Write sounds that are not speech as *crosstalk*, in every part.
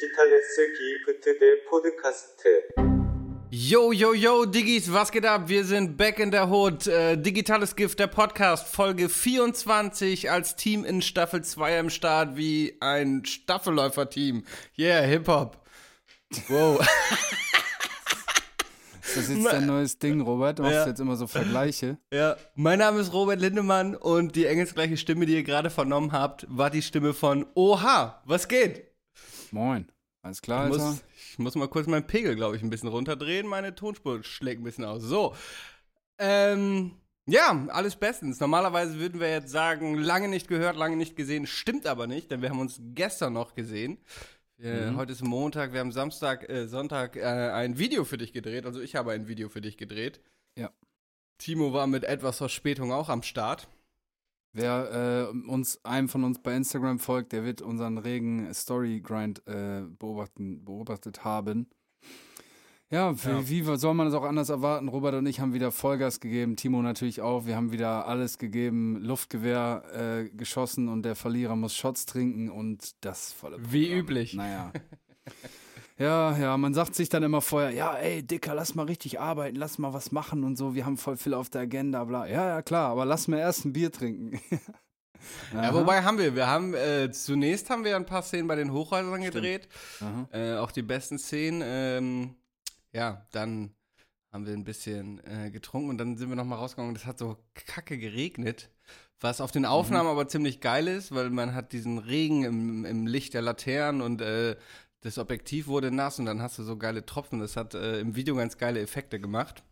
Digitales Gift der Podcast. Yo, yo, yo, Diggis, was geht ab? Wir sind back in der Hood. Äh, Digitales Gift, der Podcast, Folge 24 als Team in Staffel 2 am Start, wie ein Staffelläufer-Team. Yeah, Hip-Hop. Wow. *laughs* das ist jetzt dein neues Ding, Robert? Du machst ja. jetzt immer so Vergleiche. Ja. Mein Name ist Robert Lindemann und die engelsgleiche Stimme, die ihr gerade vernommen habt, war die Stimme von Oha, was geht? Moin. Alles klar, Ich muss, ich muss mal kurz meinen Pegel, glaube ich, ein bisschen runterdrehen. Meine Tonspur schlägt ein bisschen aus. So. Ähm, ja, alles bestens. Normalerweise würden wir jetzt sagen, lange nicht gehört, lange nicht gesehen. Stimmt aber nicht, denn wir haben uns gestern noch gesehen. Äh, Mhm. Heute ist Montag, wir haben Samstag, äh, Sonntag äh, ein Video für dich gedreht. Also ich habe ein Video für dich gedreht. Ja. Timo war mit etwas Verspätung auch am Start. Wer äh, uns, einem von uns bei Instagram folgt, der wird unseren regen Story-Grind äh, beobachten, beobachtet haben. Ja, für, Ja. wie soll man das auch anders erwarten? Robert und ich haben wieder Vollgas gegeben, Timo natürlich auch. Wir haben wieder alles gegeben, Luftgewehr äh, geschossen und der Verlierer muss Shots trinken und das volle Wie Programm. üblich. Naja. *laughs* Ja, ja, man sagt sich dann immer vorher, ja, ey, Dicker, lass mal richtig arbeiten, lass mal was machen und so, wir haben voll viel auf der Agenda, bla. Ja, ja, klar, aber lass mir erst ein Bier trinken. *laughs* Ja, wobei haben wir, wir haben, äh, zunächst haben wir ein paar Szenen bei den Hochhäusern gedreht. Aha. Äh, auch die besten Szenen. Ähm, ja, dann haben wir ein bisschen äh, getrunken und dann sind wir nochmal rausgegangen und es hat so kacke geregnet. Was auf den Aufnahmen aber ziemlich geil ist, weil man hat diesen Regen im, im Licht der Laternen und äh, das Objektiv wurde nass und dann hast du so geile Tropfen. Das hat äh, im Video ganz geile Effekte gemacht.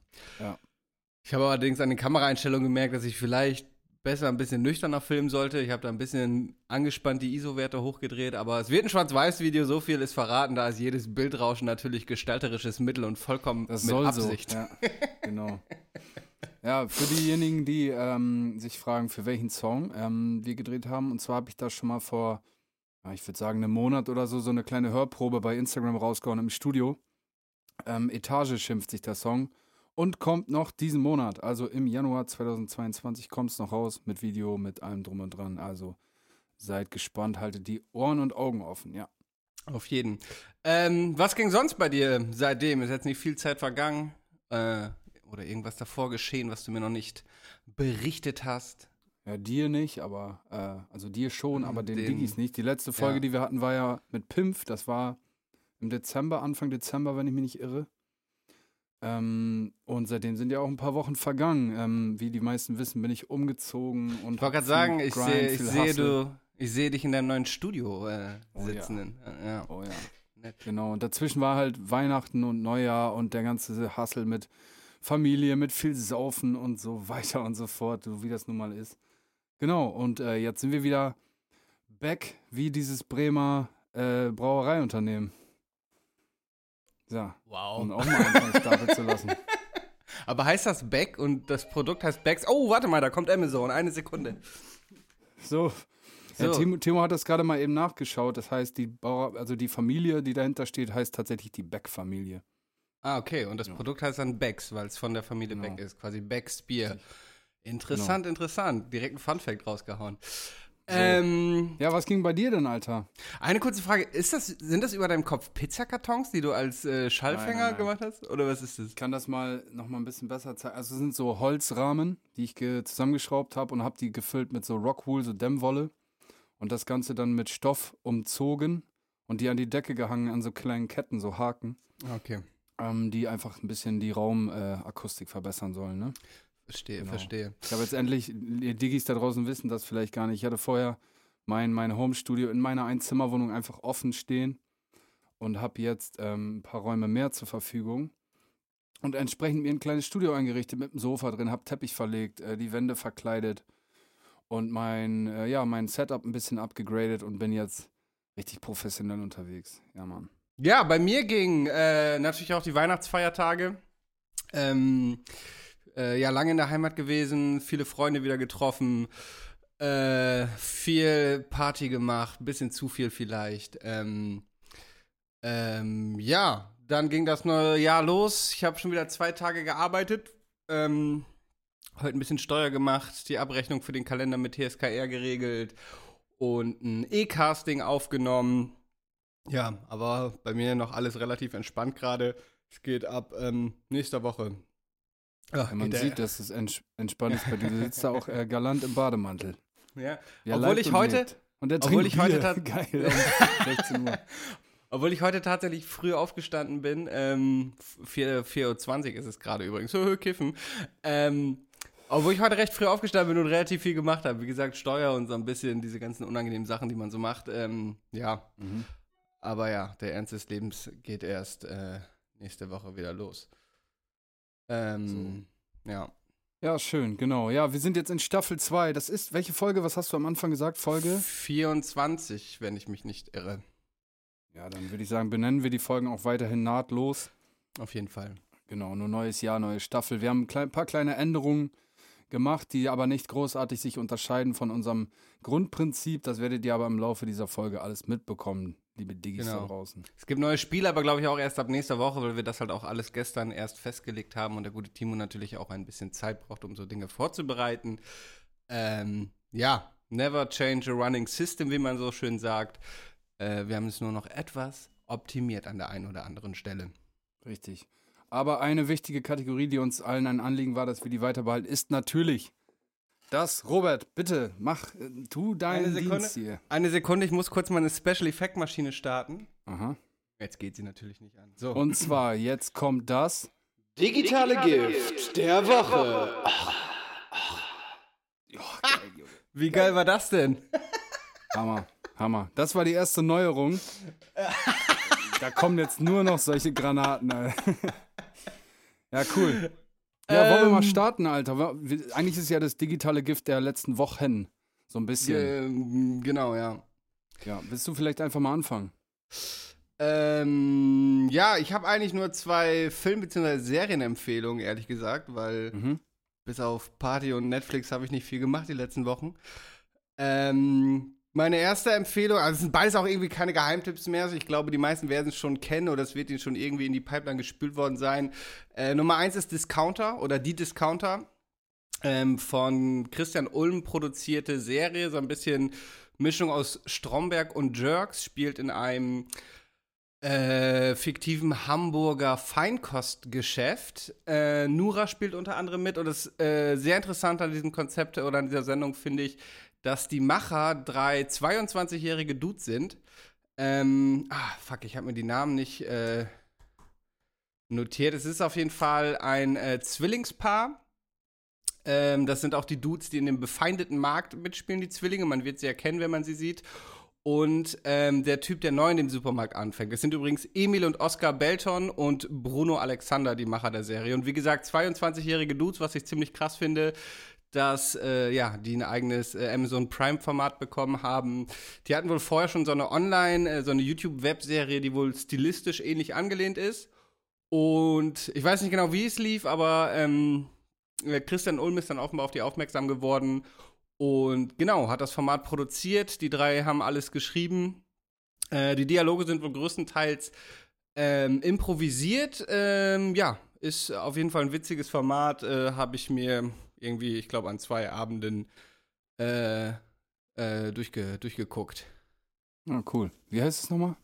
Ja. Ich habe allerdings an den Kameraeinstellungen gemerkt, dass ich vielleicht besser ein bisschen nüchterner filmen sollte. Ich habe da ein bisschen angespannt die ISO-Werte hochgedreht, aber es wird ein Schwarz-Weiß-Video, so viel ist verraten, da ist jedes Bildrauschen natürlich gestalterisches Mittel und vollkommen Das mit Absicht. so. Ja, genau. Ja, für diejenigen, die ähm, sich fragen, für welchen Song ähm, wir gedreht haben, und zwar habe ich da schon mal vor, ich würde sagen, einem Monat oder so, so eine kleine Hörprobe bei Instagram rausgehauen im Studio. Ähm, Etage schimpft sich der Song und kommt noch diesen Monat, also im Januar 2022 kommt es noch raus mit Video, mit allem drum und dran. Also seid gespannt, haltet die Ohren und Augen offen, ja. Auf jeden. Ähm, was ging sonst bei dir seitdem? Ist jetzt nicht viel Zeit vergangen äh, oder irgendwas davor geschehen, was du mir noch nicht berichtet hast? Ja, dir nicht, aber, äh, also dir schon, aber den, Den- Diggis nicht. Die letzte Folge, Ja. die wir hatten, war ja mit Pimpf. Das war im Dezember, Anfang Dezember, wenn ich mich nicht irre. Ähm, und seitdem sind ja auch ein paar Wochen vergangen. Ähm, wie die meisten wissen, bin ich umgezogen und. Ich wollte gerade sagen, ich sehe Hustle. du, ich sehe dich in deinem neuen Studio äh, Oh ja. sitzen. ja. Oh ja. Nett. Genau. Und dazwischen war halt Weihnachten und Neujahr und der ganze Hassel mit Familie, mit viel Saufen und so *laughs* weiter und so fort, so wie das nun mal ist. Genau. Und äh, jetzt sind wir wieder back wie dieses Bremer äh, Brauereiunternehmen. So, Wow. um auch mal einen vom Stapel zu lassen. *laughs* Aber heißt das Beck und das Produkt heißt Becks? Oh, warte mal, da kommt Amazon. Eine Sekunde. So. Ja, So. Timo, Timo hat das gerade mal eben nachgeschaut. Das heißt, die Bauer, also die Familie, die dahinter steht, heißt tatsächlich die Beck-Familie. Ah, okay. Und das Ja. Produkt heißt dann Becks, weil es von der Familie Genau. Beck ist. Quasi Becks Bier. Interessant, interessant. Direkt ein Funfact rausgehauen. Ähm, Ja, was ging bei dir denn, Alter? eine kurze Frage. Ist das, sind das über deinem Kopf Pizzakartons, die du als äh, Schallfänger Nein, nein, nein. gemacht hast? Oder was ist das? Ich kann das mal noch mal ein bisschen besser zeigen. Also es sind so Holzrahmen, die ich ge- zusammengeschraubt habe und habe die gefüllt mit so Rockwool, so Dämmwolle und das Ganze dann mit Stoff umzogen und die an die Decke gehangen an so kleinen Ketten, so Haken, Okay. ähm, die einfach ein bisschen die Raumakustik äh, verbessern sollen. Ne? Verstehe, Genau. verstehe. Ich habe jetzt endlich, die Diggis da draußen wissen das vielleicht gar nicht. Ich hatte vorher mein, mein Homestudio in meiner Einzimmerwohnung einfach offen stehen und habe jetzt ähm, ein paar Räume mehr zur Verfügung. Und entsprechend mir ein kleines Studio eingerichtet mit einem Sofa drin, habe Teppich verlegt, äh, die Wände verkleidet und mein, äh, ja, mein Setup ein bisschen abgegradet und bin jetzt richtig professionell unterwegs. Ja, Mann. Ja, bei mir ging äh, natürlich auch die Weihnachtsfeiertage. Ähm, äh, ja, lange in der Heimat gewesen, viele Freunde wieder getroffen, äh, viel Party gemacht, bisschen zu viel vielleicht. Ähm, ähm, ja, dann ging das neue Jahr los. Ich habe schon wieder zwei Tage gearbeitet. Ähm, heute ein bisschen Steuer gemacht, die Abrechnung für den Kalender mit TSKR geregelt und ein E-Casting aufgenommen. Ja, aber bei mir noch alles relativ entspannt gerade. Es geht ab ähm, nächster Woche. Ach, Ja, man der- sieht, dass es ents entspannt ist bei dir. Du sitzt da auch äh, galant im Bademantel. *laughs* Ja. Ja, Obwohl ich heute- lebt. Und der obwohl trinkt ich heute Bier. *laughs* Geil, *laughs* um 16 Uhr. Obwohl ich heute tatsächlich früh aufgestanden bin, ähm, 4 4.20 Uhr ist es gerade übrigens, so kiffen. Ähm, obwohl ich heute recht früh aufgestanden bin und relativ viel gemacht habe. Wie gesagt, Steuer und so ein bisschen diese ganzen unangenehmen Sachen, die man so macht. Ähm, ja, Mhm. aber ja, der Ernst des Lebens geht erst äh, nächste Woche wieder los. Ähm, ja. Ja, schön, genau. Ja, wir sind jetzt in Staffel 2. Das ist, welche Folge, was hast du am Anfang gesagt? Folge? 24, wenn ich mich nicht irre. Ja, dann würde ich sagen, benennen wir die Folgen auch weiterhin nahtlos. Auf jeden Fall. Genau, nur neues Jahr, neue Staffel. Wir haben ein klein, paar kleine Änderungen gemacht, die aber nicht großartig sich unterscheiden von unserem Grundprinzip. Das werdet ihr aber im Laufe dieser Folge alles mitbekommen, liebe Diggis Genau. da draußen. Es gibt neue Spiele, aber glaube ich auch erst ab nächster Woche, weil wir das halt auch alles gestern erst festgelegt haben und der gute Timo natürlich auch ein bisschen Zeit braucht, um so Dinge vorzubereiten. Ähm, ja, never change a running system, wie man so schön sagt. Äh, wir haben es nur noch etwas optimiert an der einen oder anderen Stelle. Richtig. Aber eine wichtige Kategorie, die uns allen ein Anliegen war, dass wir die weiterbehalten, ist natürlich das. Robert, bitte, mach, äh, tu deinen. Dienst hier. Eine Sekunde, ich muss kurz meine Special Effect Maschine starten. Aha. Jetzt geht sie natürlich nicht an. So. Und zwar, jetzt kommt das. Digitale Gift der Woche. wie geil war das denn? Hammer, Hammer. Das war die erste Neuerung. Da kommen jetzt nur noch solche Granaten. Alter. Ja, cool. Ja, wollen wir mal Ähm. starten, Alter? Eigentlich ist ja das digitale Gift der letzten Wochen. So ein bisschen. Ähm, genau, ja. Ja, willst du vielleicht einfach mal anfangen? Ähm, ja, ich habe eigentlich nur zwei Film- bzw. Serienempfehlungen, ehrlich gesagt, weil Mhm. bis auf Party und Netflix habe ich nicht viel gemacht die letzten Wochen. Ähm, meine erste Empfehlung, also es sind beides auch irgendwie keine Geheimtipps mehr. Ich glaube, die meisten werden es schon kennen oder es wird ihnen schon irgendwie in die Pipeline gespült worden sein. Äh, Nummer eins ist Discounter oder Die Discounter. Ähm, von Christian Ulm produzierte Serie, so ein bisschen Mischung aus Stromberg und Jerks, spielt in einem äh, fiktiven Hamburger Feinkostgeschäft. Äh, Nura spielt unter anderem mit und das äh, sehr interessant an diesem Konzept oder an dieser Sendung finde ich, dass die Macher drei 22-jährige Dudes sind. Ähm, ah, fuck, ich habe mir die Namen nicht äh, notiert. Es ist auf jeden Fall ein äh, Zwillingspaar. Ähm, das sind auch die Dudes, die in dem befeindeten Markt mitspielen, die Zwillinge. Man wird sie erkennen, wenn man sie sieht. Und ähm, der Typ, der neu in dem Supermarkt anfängt. Es sind übrigens Emil und Oskar Belton und Bruno Alexander, die Macher der Serie. Und wie gesagt, 22-jährige Dudes, was ich ziemlich krass finde, dass äh, ja, die ein eigenes äh, Amazon Prime-Format bekommen haben. Die hatten wohl vorher schon so eine Online, äh, so eine YouTube-Webserie, die wohl stilistisch ähnlich angelehnt ist. Und ich weiß nicht genau, wie es lief, aber ähm, äh, Christian Ulm ist dann offenbar auf die aufmerksam geworden und genau, hat das Format produziert. Die drei haben alles geschrieben. Äh, die Dialoge sind wohl größtenteils ähm, improvisiert. Ähm, ja, ist auf jeden Fall ein witziges Format. Äh, Habe ich mir irgendwie, ich glaube, an zwei Abenden äh, äh, durchge durchgeguckt. Ja, cool. Wie heißt es nochmal?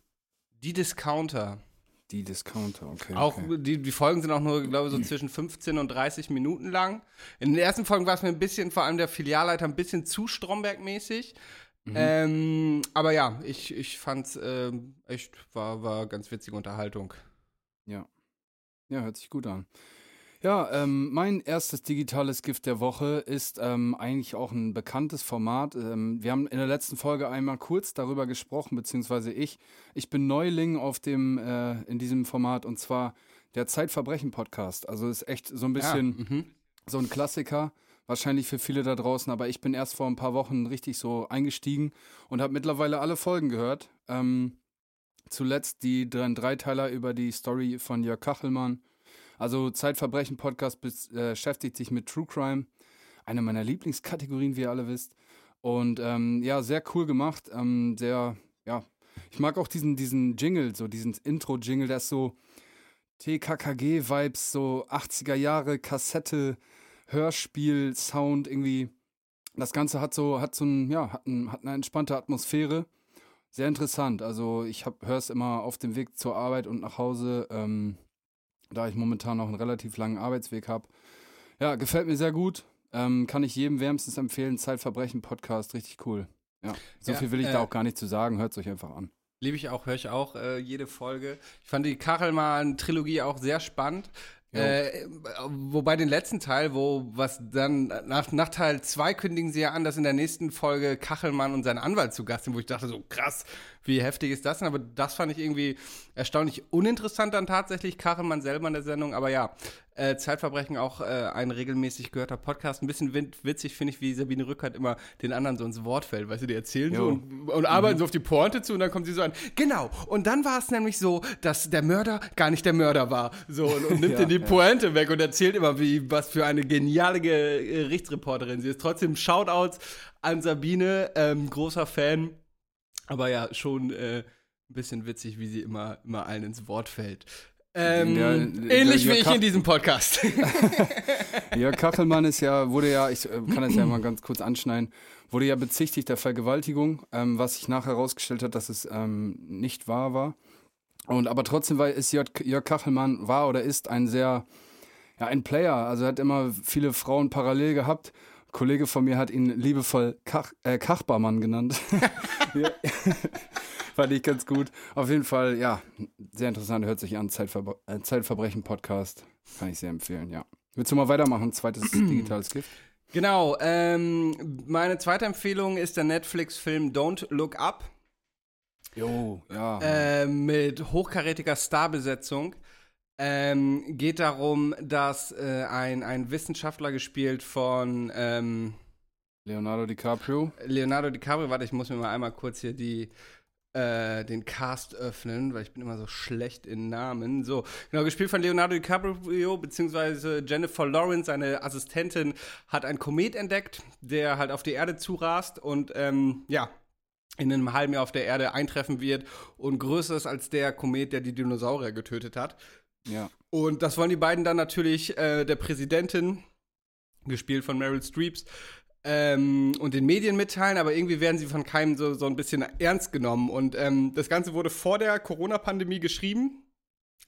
Die Discounter. Die Discounter, okay. Auch okay. die, die Folgen sind auch nur, glaube ich, so zwischen 15 und 30 Minuten lang. In den ersten Folgen war es mir ein bisschen, vor allem der Filialleiter, ein bisschen zu Stromberg-mäßig. Mhm. Ähm, aber ja, ich, ich fand's ähm, echt, war, war ganz witzige Unterhaltung. Ja. Ja, hört sich gut an. Ja, ähm, mein erstes digitales Gift der Woche ist ähm, eigentlich auch ein bekanntes Format. Ähm, wir haben in der letzten Folge einmal kurz darüber gesprochen, beziehungsweise ich. Ich bin Neuling auf dem, äh, in diesem Format und zwar der Zeitverbrechen-Podcast. Also ist echt so ein bisschen Ja, mhm. so ein Klassiker, wahrscheinlich für viele da draußen, aber ich bin erst vor ein paar Wochen richtig so eingestiegen und habe mittlerweile alle Folgen gehört. Ähm, zuletzt die drei Dreiteiler über die Story von Jörg Kachelmann. Also Zeitverbrechen-Podcast bis- äh, beschäftigt sich mit True Crime, eine meiner Lieblingskategorien, wie ihr alle wisst. Und ähm, ja, sehr cool gemacht, ähm, sehr, ja, ich mag auch diesen, diesen Jingle, so diesen Intro-Jingle, der ist so TKKG-Vibes, so 80er Jahre Kassette, Hörspiel, Sound, irgendwie. Das Ganze hat so, hat so ein, ja, hat, ein, hat eine entspannte Atmosphäre. sehr interessant. Also ich höre es immer auf dem Weg zur Arbeit und nach Hause, ähm, da ich momentan noch einen relativ langen Arbeitsweg habe. Ja, gefällt mir sehr gut. Ähm, kann ich jedem wärmstens empfehlen. Zeitverbrechen-Podcast, richtig cool. Ja, so Ja, viel will ich äh, da auch gar nicht zu sagen. Hört es euch einfach an. Liebe ich auch, höre ich auch äh, jede Folge. Ich fand die Kachelmann-Trilogie auch sehr spannend. Äh, wobei den letzten Teil, wo was dann nach, nach Teil 2 kündigen sie ja an, dass in der nächsten Folge Kachelmann und sein Anwalt zu Gast sind, wo ich dachte, so krass, wie heftig ist das denn? Aber das fand ich irgendwie erstaunlich uninteressant dann tatsächlich, Kachelmann selber in der Sendung. Aber ja, äh, Zeitverbrechen auch äh, ein regelmäßig gehörter Podcast. Ein bisschen witzig finde ich, wie Sabine Rückert immer den anderen so ins Wort fällt. Weißt du, die erzählen so Jo. und, und arbeiten so auf die Pointe zu und dann kommt sie so an. Genau. Und dann war es nämlich so, dass der Mörder gar nicht der Mörder war. So und, und nimmt *laughs* Ja, dir die ja. Pointe weg und erzählt immer, wie was für eine geniale Ge- Gerichtsreporterin sie ist. Trotzdem Shoutouts an Sabine, ähm, großer Fan. Aber ja, schon äh, ein bisschen witzig, wie sie immer, immer allen ins Wort fällt. Ähm, Der- der- ähnlich der wie ich in diesem Podcast. *laughs* *laughs* Jörg Kachelmann ist ja, wurde ja, ich äh, kann das ja mal ganz kurz anschneiden, wurde ja bezichtigt der Vergewaltigung, ähm, was sich nachher herausgestellt hat, dass es ähm, nicht wahr war. Und aber trotzdem war, ist Jörg, Jörg Kachelmann, war oder ist ein sehr, ja, ein Player. Also er hat immer viele Frauen parallel gehabt. Kollege von mir hat ihn liebevoll Kach, äh, Kachbarmann genannt. *laughs* *laughs* Fand ich ganz gut. Auf jeden Fall, ja, sehr interessant, hört sich an. Zeitverbre äh, Zeitverbrechen-Podcast. Kann ich sehr empfehlen, ja. Willst du mal weitermachen? Zweites *clears throat* digitales Gift. Genau, ähm, meine zweite Empfehlung ist der Netflix-Film Don't Look Up Jo, ja. äh, mit hochkarätiger Starbesetzung. Ähm, geht darum, dass äh, ein, ein Wissenschaftler gespielt von ähm, Leonardo DiCaprio. Leonardo DiCaprio, warte, ich muss mir mal einmal kurz hier die, äh, den Cast öffnen, weil ich bin immer so schlecht in Namen. So, genau, gespielt von Leonardo DiCaprio, beziehungsweise Jennifer Lawrence, seine Assistentin, hat einen Komet entdeckt, der halt auf die Erde zurast und, ähm, ja, in einem halben Jahr auf der Erde eintreffen wird und größer ist als der Komet, der die Dinosaurier getötet hat. Ja. Und das wollen die beiden dann natürlich äh, der Präsidentin, gespielt von Meryl Streeps, ähm, und den Medien mitteilen, aber irgendwie werden sie von keinem so, so ein bisschen ernst genommen. Und ähm, das Ganze wurde vor der Corona-Pandemie geschrieben.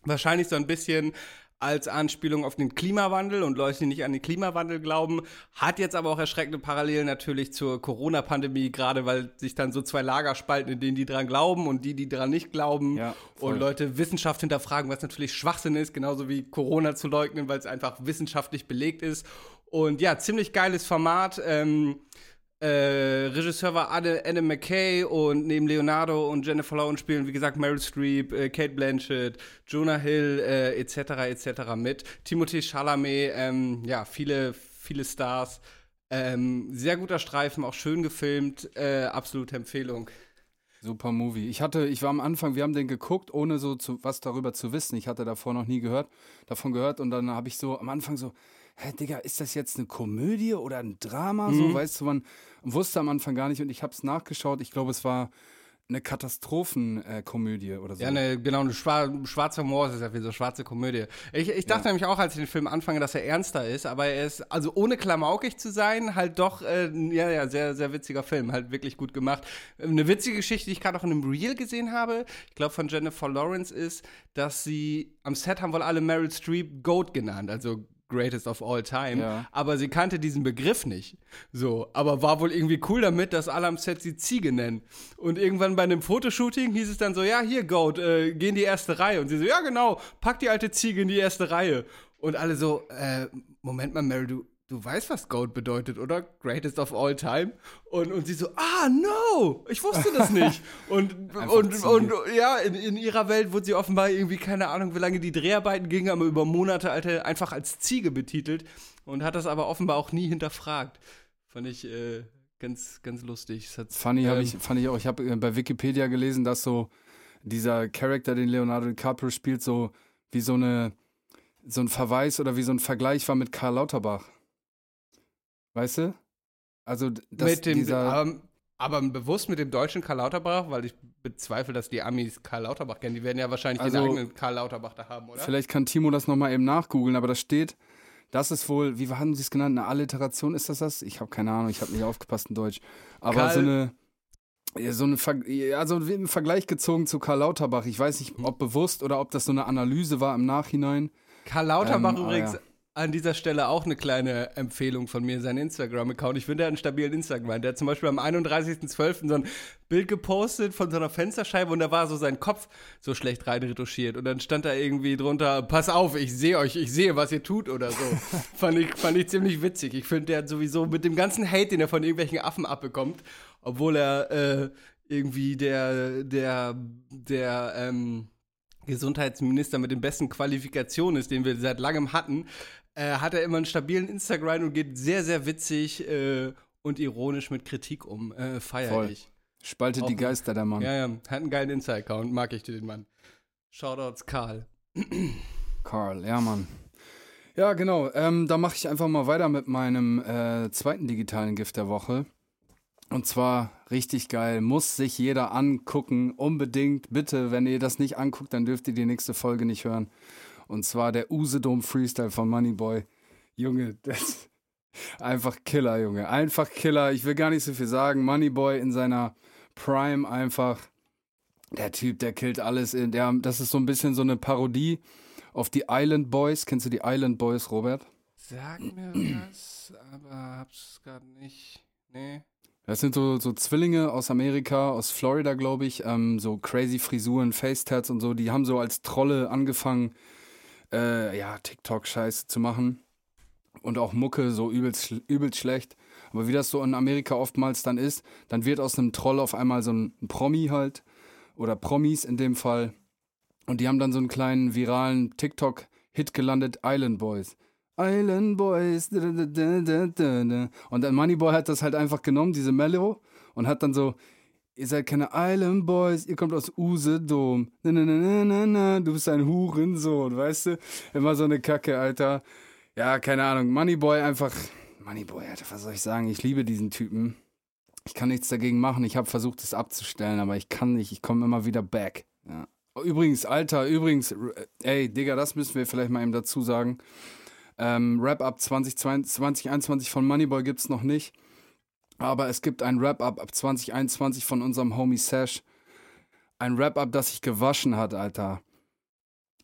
Wahrscheinlich so ein bisschen als Anspielung auf den Klimawandel und Leute, die nicht an den Klimawandel glauben, hat jetzt aber auch erschreckende Parallelen natürlich zur Corona-Pandemie, gerade weil sich dann so zwei Lager spalten, in denen die dran glauben und die, die dran nicht glauben. Ja, und Leute Wissenschaft hinterfragen, was natürlich Schwachsinn ist, genauso wie Corona zu leugnen, weil es einfach wissenschaftlich belegt ist. Und ja, ziemlich geiles Format. Ähm, äh, Regisseur war Anne, Anne McKay und neben Leonardo und Jennifer Lawrence spielen, wie gesagt, Meryl Streep, äh, Kate Blanchett, Jonah Hill, äh, etc., etc. mit. Timothée Chalamet, ähm, ja, viele, viele Stars. Ähm, sehr guter Streifen, auch schön gefilmt, äh, absolute Empfehlung. Super Movie. Ich hatte, ich war am Anfang, wir haben den geguckt, ohne so zu, was darüber zu wissen. Ich hatte davor noch nie gehört, davon gehört und dann habe ich so am Anfang so, hä, Digga, ist das jetzt eine Komödie oder ein Drama? So, weißt du, man wusste am Anfang gar nicht und ich habe es nachgeschaut. Ich glaube, es war eine Katastrophenkomödie oder so. Ja, ne, genau, eine schwar schwarze Humor ist ja wie so schwarze Komödie. Ich, ich dachte nämlich auch, als ich den Film anfange, dass er ernster ist, aber er ist, also ohne klamaukig zu sein, halt doch, äh, ja, ja, sehr, sehr witziger Film, halt wirklich gut gemacht. Eine witzige Geschichte, die ich gerade auch in einem Reel gesehen habe, ich glaube von Jennifer Lawrence, ist, dass sie, am Set haben wohl alle Meryl Streep Goat genannt, also Greatest of All Time, Ja. aber sie kannte diesen Begriff nicht. So, aber war wohl irgendwie cool damit, dass alle am Set sie Ziege nennen. Und irgendwann bei einem Fotoshooting hieß es dann so, ja, hier, Goat, äh, geh in die erste Reihe. Und sie so, ja, genau, pack die alte Ziege in die erste Reihe. Und alle so, äh, Moment mal, Mary, du, du weißt, was Goat bedeutet, oder? Greatest of All Time. Und, und sie so, ah, no, ich wusste das nicht. *laughs* und, und, und, ja, in, in ihrer Welt wurde sie offenbar irgendwie, keine Ahnung, wie lange die Dreharbeiten gingen, aber über Monate alte, einfach als Ziege betitelt und hat das aber offenbar auch nie hinterfragt. Fand ich äh, ganz, ganz lustig. Funny habe ähm, ich, fand ich auch. Ich habe äh, bei Wikipedia gelesen, dass so dieser Charakter, den Leonardo DiCaprio spielt, so wie so eine so ein Verweis oder wie so ein Vergleich war mit Karl Lauterbach. Weißt du? Also d- dass mit dem, dieser aber, aber bewusst mit dem deutschen Karl Lauterbach, weil ich bezweifle, dass die Amis Karl Lauterbach kennen. Die werden ja wahrscheinlich Also, ihren eigenen Karl Lauterbach da haben, oder? vielleicht kann Timo das nochmal eben nachgoogeln, aber da steht, das ist wohl, wie haben sie es genannt, eine Alliteration ist das das? Ich habe keine Ahnung, ich habe nicht aufgepasst in Deutsch. Aber Karl- so eine Ja, so eine also im Vergleich gezogen zu Karl Lauterbach. Ich weiß nicht, ob bewusst oder ob das so eine Analyse war im Nachhinein. Karl Lauterbach Ähm, ah, übrigens ja. An dieser Stelle auch eine kleine Empfehlung von mir, sein Instagram-Account. Ich finde, er hat einen stabilen Instagram. Der hat zum Beispiel am 31.12. so ein Bild gepostet von so einer Fensterscheibe und da war so sein Kopf so schlecht reinretuschiert. Und dann stand da irgendwie drunter, pass auf, ich sehe euch, ich sehe, was ihr tut oder so. *laughs* fand, ich, fand ich ziemlich witzig. Ich finde, der hat sowieso mit dem ganzen Hate, den er von irgendwelchen Affen abbekommt, obwohl er äh, irgendwie der, der, der, ähm, Gesundheitsminister mit den besten Qualifikationen ist, den wir seit langem hatten, äh, hat er immer einen stabilen Instagram und geht sehr, sehr witzig äh, und ironisch mit Kritik um. Äh, Feier Voll. ich. Spaltet Auch- die Geister, der Mann. Ja, ja, hat einen geilen Insta-Account, mag ich den Mann. Shoutouts Karl. *clears throat* Karl, ja, Mann. Ja, genau. Ähm, da mache ich einfach mal weiter mit meinem äh, zweiten digitalen Gift der Woche. Und zwar richtig geil. Muss sich jeder angucken. Unbedingt. Bitte, wenn ihr das nicht anguckt, dann dürft ihr die nächste Folge nicht hören. Und zwar der Usedom Freestyle von Moneyboy. Junge, das ist *laughs* einfach Killer, Junge. Einfach Killer. Ich will gar nicht so viel sagen. Moneyboy in seiner Prime einfach. Der Typ, der killt alles. In der, das ist so ein bisschen so eine Parodie auf die Island Boys. Kennst du die Island Boys, Robert? Sag mir was, aber hab's gerade nicht. Nee. Das sind so, so Zwillinge aus Amerika, aus Florida, glaube ich. Ähm, so crazy Frisuren, Facetats und so. Die haben so als Trolle angefangen, äh, ja, TikTok-Scheiße zu machen. Und auch Mucke, so übelst, übelst schlecht. Aber wie das so in Amerika oftmals dann ist, dann wird aus einem Troll auf einmal so ein Promi halt. Oder Promis in dem Fall. Und die haben dann so einen kleinen viralen TikTok-Hit gelandet, Island Boys. Island Boys. Und dann Moneyboy hat das halt einfach genommen, diese Mellow, und hat dann so, ihr seid keine Island Boys, ihr kommt aus Usedom. Na, na, na, na, na, du bist ein Hurensohn, weißt du? Immer so eine Kacke, Alter. Ja, keine Ahnung. Moneyboy einfach, Moneyboy, Alter, was soll ich sagen? Ich liebe diesen Typen. Ich kann nichts dagegen machen. Ich habe versucht, es abzustellen, aber ich kann nicht. Ich komme immer wieder back. Ja. Übrigens, Alter, übrigens, ey, Digga, das müssen wir vielleicht mal eben dazu sagen. Ähm, Wrap-Up 2022 2021 von Moneyboy gibt's noch nicht. Aber es gibt ein Wrap-Up ab 2021 von unserem Homie Sash. Ein Wrap-Up, das sich gewaschen hat, Alter.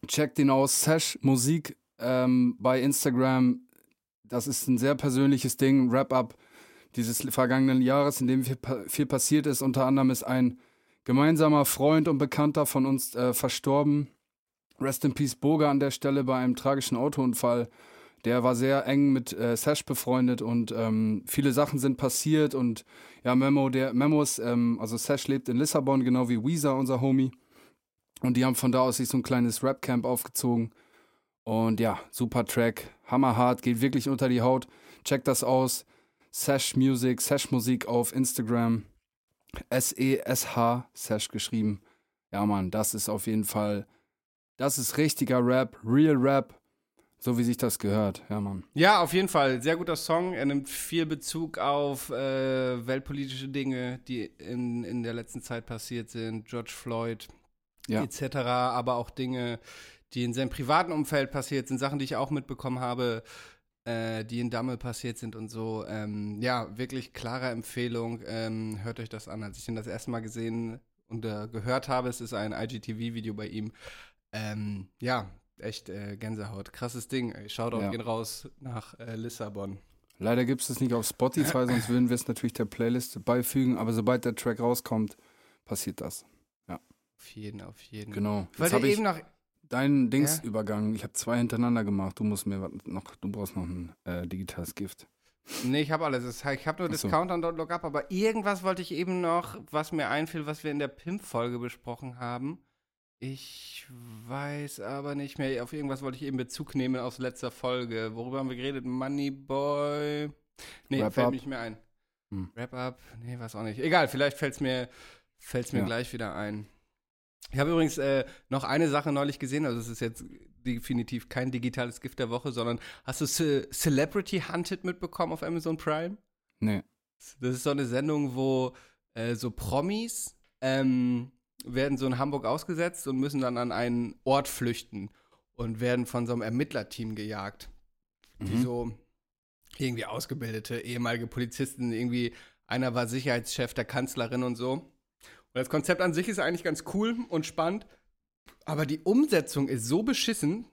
Checkt ihn aus. Sash Musik ähm, bei Instagram. Das ist ein sehr persönliches Ding. Wrap-Up dieses vergangenen Jahres, in dem viel, viel passiert ist. Unter anderem ist ein gemeinsamer Freund und Bekannter von uns äh, verstorben. Rest in Peace Boga an der Stelle bei einem tragischen Autounfall. Der war sehr eng mit äh, Sash befreundet und ähm, viele Sachen sind passiert und ja, Memo, der Memos, ähm, also Sash lebt in Lissabon, genau wie Weezer, unser Homie. Und die haben von da aus sich so ein kleines Rap-Camp aufgezogen. Und ja, super Track, hammerhart, geht wirklich unter die Haut. Checkt das aus. Sash Music, Sash Musik auf Instagram. S-E-S-H, Sash geschrieben. Ja, Mann, das ist auf jeden Fall, das ist richtiger Rap, Real Rap, so wie sich das gehört. Ja, Mann. Ja, auf jeden Fall. Sehr guter Song. Er nimmt viel Bezug auf äh, weltpolitische Dinge, die in, in der letzten Zeit passiert sind. George Floyd Ja. etc. Aber auch Dinge, die in seinem privaten Umfeld passiert sind. Sachen, die ich auch mitbekommen habe, äh, die in Dammel passiert sind und so. Ähm, ja, wirklich klare Empfehlung. Ähm, hört euch das an. Als ich ihn das erste Mal gesehen und äh, gehört habe, es ist ein IGTV-Video bei ihm. Ähm, ja, echt äh, Gänsehaut. Krasses Ding. Ey. Shoutout Ja. gehen raus nach äh, Lissabon. Leider gibt es das nicht auf Spotify, sonst würden wir es natürlich der Playlist beifügen. Aber sobald der Track rauskommt, passiert das. Auf jeden, auf jeden. Genau. Weil Jetzt habe ich eben noch. deinen Dings Ja? übergangen. Ich habe zwei hintereinander gemacht. Du musst mir noch, du brauchst noch ein äh, digitales Gift. Nee, ich habe alles. Heißt, Ich habe nur Ach so. Discount und Log Up, aber irgendwas wollte ich eben noch, was mir einfiel, was wir in der Pimp-Folge besprochen haben. Ich weiß aber nicht mehr. Auf irgendwas wollte ich eben Bezug nehmen aus letzter Folge. Worüber haben wir geredet? Moneyboy. Nee, Wrap fällt Up. mir nicht mehr ein. Hm. Wrap Up? Nee, weiß auch nicht. Egal, vielleicht fällt es mir, fällt's mir Ja. gleich wieder ein. Ich habe übrigens äh, noch eine Sache neulich gesehen, also es ist jetzt definitiv kein digitales Gift der Woche, sondern hast du Ce Celebrity Hunted mitbekommen auf Amazon Prime? Nee. Das ist so eine Sendung, wo äh, so Promis ähm, werden so in Hamburg ausgesetzt und müssen dann an einen Ort flüchten und werden von so einem Ermittlerteam gejagt, die Mhm. so irgendwie ausgebildete ehemalige Polizisten, irgendwie einer war Sicherheitschef der Kanzlerin und so. das Konzept an sich ist eigentlich ganz cool und spannend, aber die Umsetzung ist so beschissen.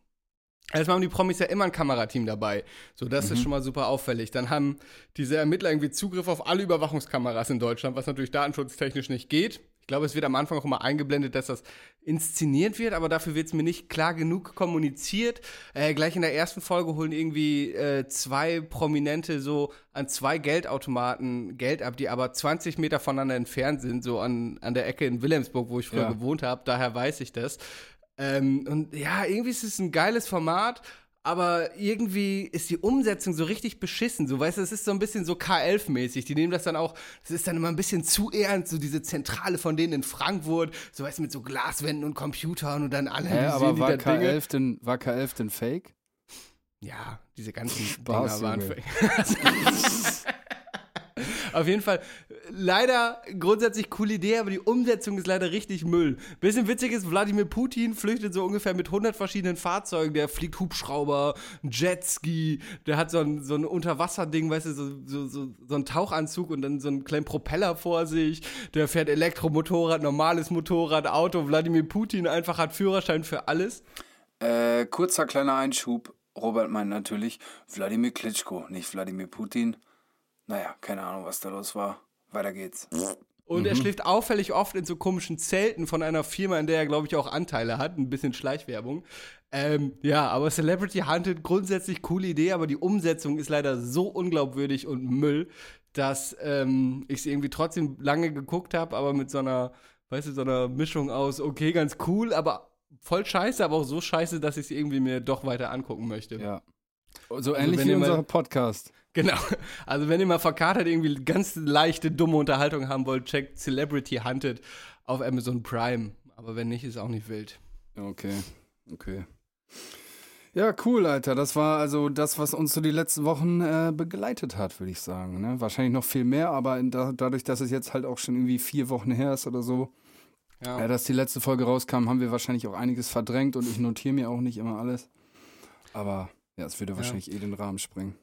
Erstmal haben die Promis ja immer ein Kamerateam dabei. So, das ist schon mal super auffällig. Dann haben diese Ermittler irgendwie Zugriff auf alle Überwachungskameras in Deutschland, was natürlich datenschutztechnisch nicht geht. Ich glaube, es wird am Anfang auch immer eingeblendet, dass das inszeniert wird, aber dafür wird es mir nicht klar genug kommuniziert. Äh, gleich in der ersten Folge holen irgendwie äh, zwei Prominente so an zwei Geldautomaten Geld ab, die aber 20 Meter voneinander entfernt sind, so an, an der Ecke in Wilhelmsburg, wo ich früher Ja. gewohnt habe. Daher weiß ich das. Ähm, und ja, irgendwie ist es ein geiles Format, aber irgendwie ist die Umsetzung so richtig beschissen. So, weißt du, es ist so ein bisschen so K11-mäßig. Die nehmen das dann auch, das ist dann immer ein bisschen zu ernst, so diese Zentrale von denen in Frankfurt, so weißt du, mit so Glaswänden und Computern und dann alle Hä, aber war da Dinge. K11 denn, war K11 denn fake? Ja, diese ganzen Spaß, Dinger waren fake. *laughs* *laughs* Auf jeden Fall, leider grundsätzlich coole Idee, aber die Umsetzung ist leider richtig Müll. Bisschen witzig ist, Wladimir Putin flüchtet so ungefähr mit 100 verschiedenen Fahrzeugen. Der fliegt Hubschrauber, Jetski, der hat so ein, so ein Unterwasserding, weißt du, so, so, so, so ein Tauchanzug und dann so einen kleinen Propeller vor sich. Der fährt Elektromotorrad, normales Motorrad, Auto. Wladimir Putin einfach hat Führerschein für alles. Äh, kurzer kleiner Einschub. Robert meint natürlich Wladimir Klitschko, nicht Wladimir Putin. Naja, keine Ahnung, was da los war. Weiter geht's. Und er schläft auffällig oft in so komischen Zelten von einer Firma, in der er, glaube ich, auch Anteile hat. Ein bisschen Schleichwerbung. Ähm, ja, aber Celebrity Hunted, grundsätzlich coole Idee, aber die Umsetzung ist leider so unglaubwürdig und Müll, dass ähm, ich es irgendwie trotzdem lange geguckt habe, aber mit so einer, weißt du, so einer Mischung aus, okay, ganz cool, aber voll scheiße, aber auch so scheiße, dass ich es irgendwie mir doch weiter angucken möchte. Ja. So ähnlich wenn wie unser Podcast. Genau. *laughs* Also wenn ihr mal verkatert irgendwie ganz leichte, dumme Unterhaltung haben wollt, checkt Celebrity Hunted auf Amazon Prime. Aber wenn nicht, ist auch nicht wild. Okay, okay. Ja, cool, Alter. Das war also das, was uns so die letzten Wochen äh, begleitet hat, würde ich sagen. Ne? Wahrscheinlich noch viel mehr, aber in da, dadurch, dass es jetzt halt auch schon irgendwie vier Wochen her ist oder so, Ja. äh, dass die letzte Folge rauskam, haben wir wahrscheinlich auch einiges verdrängt und ich notiere mir auch nicht immer alles. Aber ja, es würde wahrscheinlich eh den Rahmen sprengen.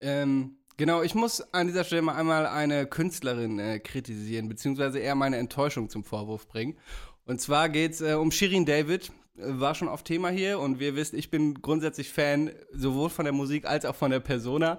Ähm, genau, ich muss an dieser Stelle mal einmal eine Künstlerin äh, kritisieren, beziehungsweise eher meine Enttäuschung zum Vorwurf bringen. Und zwar geht es äh, um Shirin David. Äh, War schon auf Thema hier und wir wissen, ich bin grundsätzlich Fan sowohl von der Musik als auch von der Persona.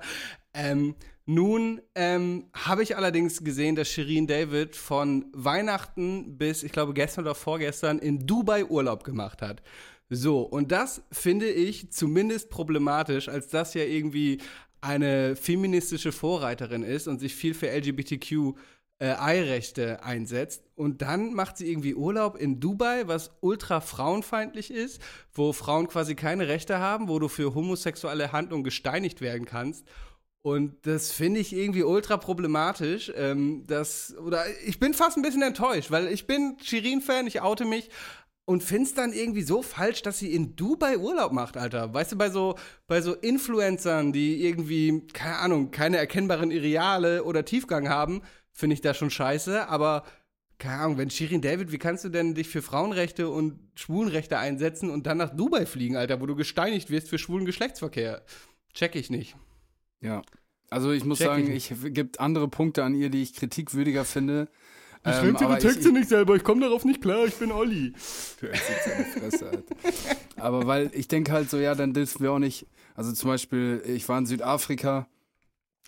Ähm, nun ähm, habe ich allerdings gesehen, dass Shirin David von Weihnachten bis, ich glaube, gestern oder vorgestern in Dubai Urlaub gemacht hat. So, und das finde ich zumindest problematisch, als das ja irgendwie eine feministische Vorreiterin ist und sich viel für LGBTQ-Rechte einsetzt. Und dann macht sie irgendwie Urlaub in Dubai, was ultra frauenfeindlich ist, wo Frauen quasi keine Rechte haben, wo du für homosexuelle Handlungen gesteinigt werden kannst. Und das finde ich irgendwie ultra problematisch. Ähm, das, oder ich bin fast ein bisschen enttäuscht, weil ich bin Shirin-Fan, ich oute mich und finde es dann irgendwie so falsch, dass sie in Dubai Urlaub macht, Alter. Weißt du, bei so, bei so Influencern, die irgendwie, keine Ahnung, keine erkennbaren Ideale oder Tiefgang haben, finde ich das schon scheiße. Aber, keine Ahnung, wenn Shirin David, wie kannst du denn dich für Frauenrechte und Schwulenrechte einsetzen und dann nach Dubai fliegen, Alter, wo du gesteinigt wirst für schwulen Geschlechtsverkehr? Check ich nicht. Ja. Also ich muss Check sagen, ich ich gibt andere Punkte an ihr, die ich kritikwürdiger finde. Ähm, aber nicht selber, ich komme darauf nicht klar, ich bin Olli. Du hältst jetzt deine Fresse, Alter. Aber weil ich denke halt so, ja, dann dürfen wir auch nicht. Also zum Beispiel, ich war in Südafrika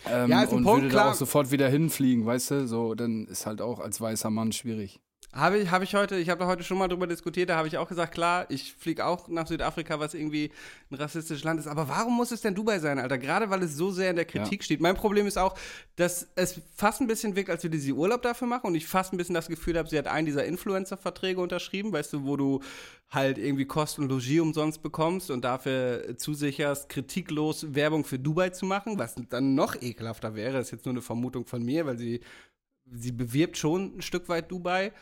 ähm, Ja, ist ein und Punkt, würde klar. da auch sofort wieder hinfliegen, weißt du? So, dann ist halt auch als weißer Mann schwierig. Habe ich, hab ich heute, ich habe da heute schon mal drüber diskutiert, da habe ich auch gesagt, klar, ich fliege auch nach Südafrika, was irgendwie ein rassistisches Land ist. Aber warum muss es denn Dubai sein, Alter? Gerade weil es so sehr in der Kritik steht. Mein Problem ist auch, dass es fast ein bisschen wirkt, als würde sie Urlaub dafür machen und ich fast ein bisschen das Gefühl habe, sie hat einen dieser Influencer-Verträge unterschrieben, weißt du, wo du halt irgendwie Kost und Logis umsonst bekommst und dafür zusicherst, kritiklos Werbung für Dubai zu machen, was dann noch ekelhafter wäre. Das ist jetzt nur eine Vermutung von mir, weil sie sie bewirbt schon ein Stück weit Dubai.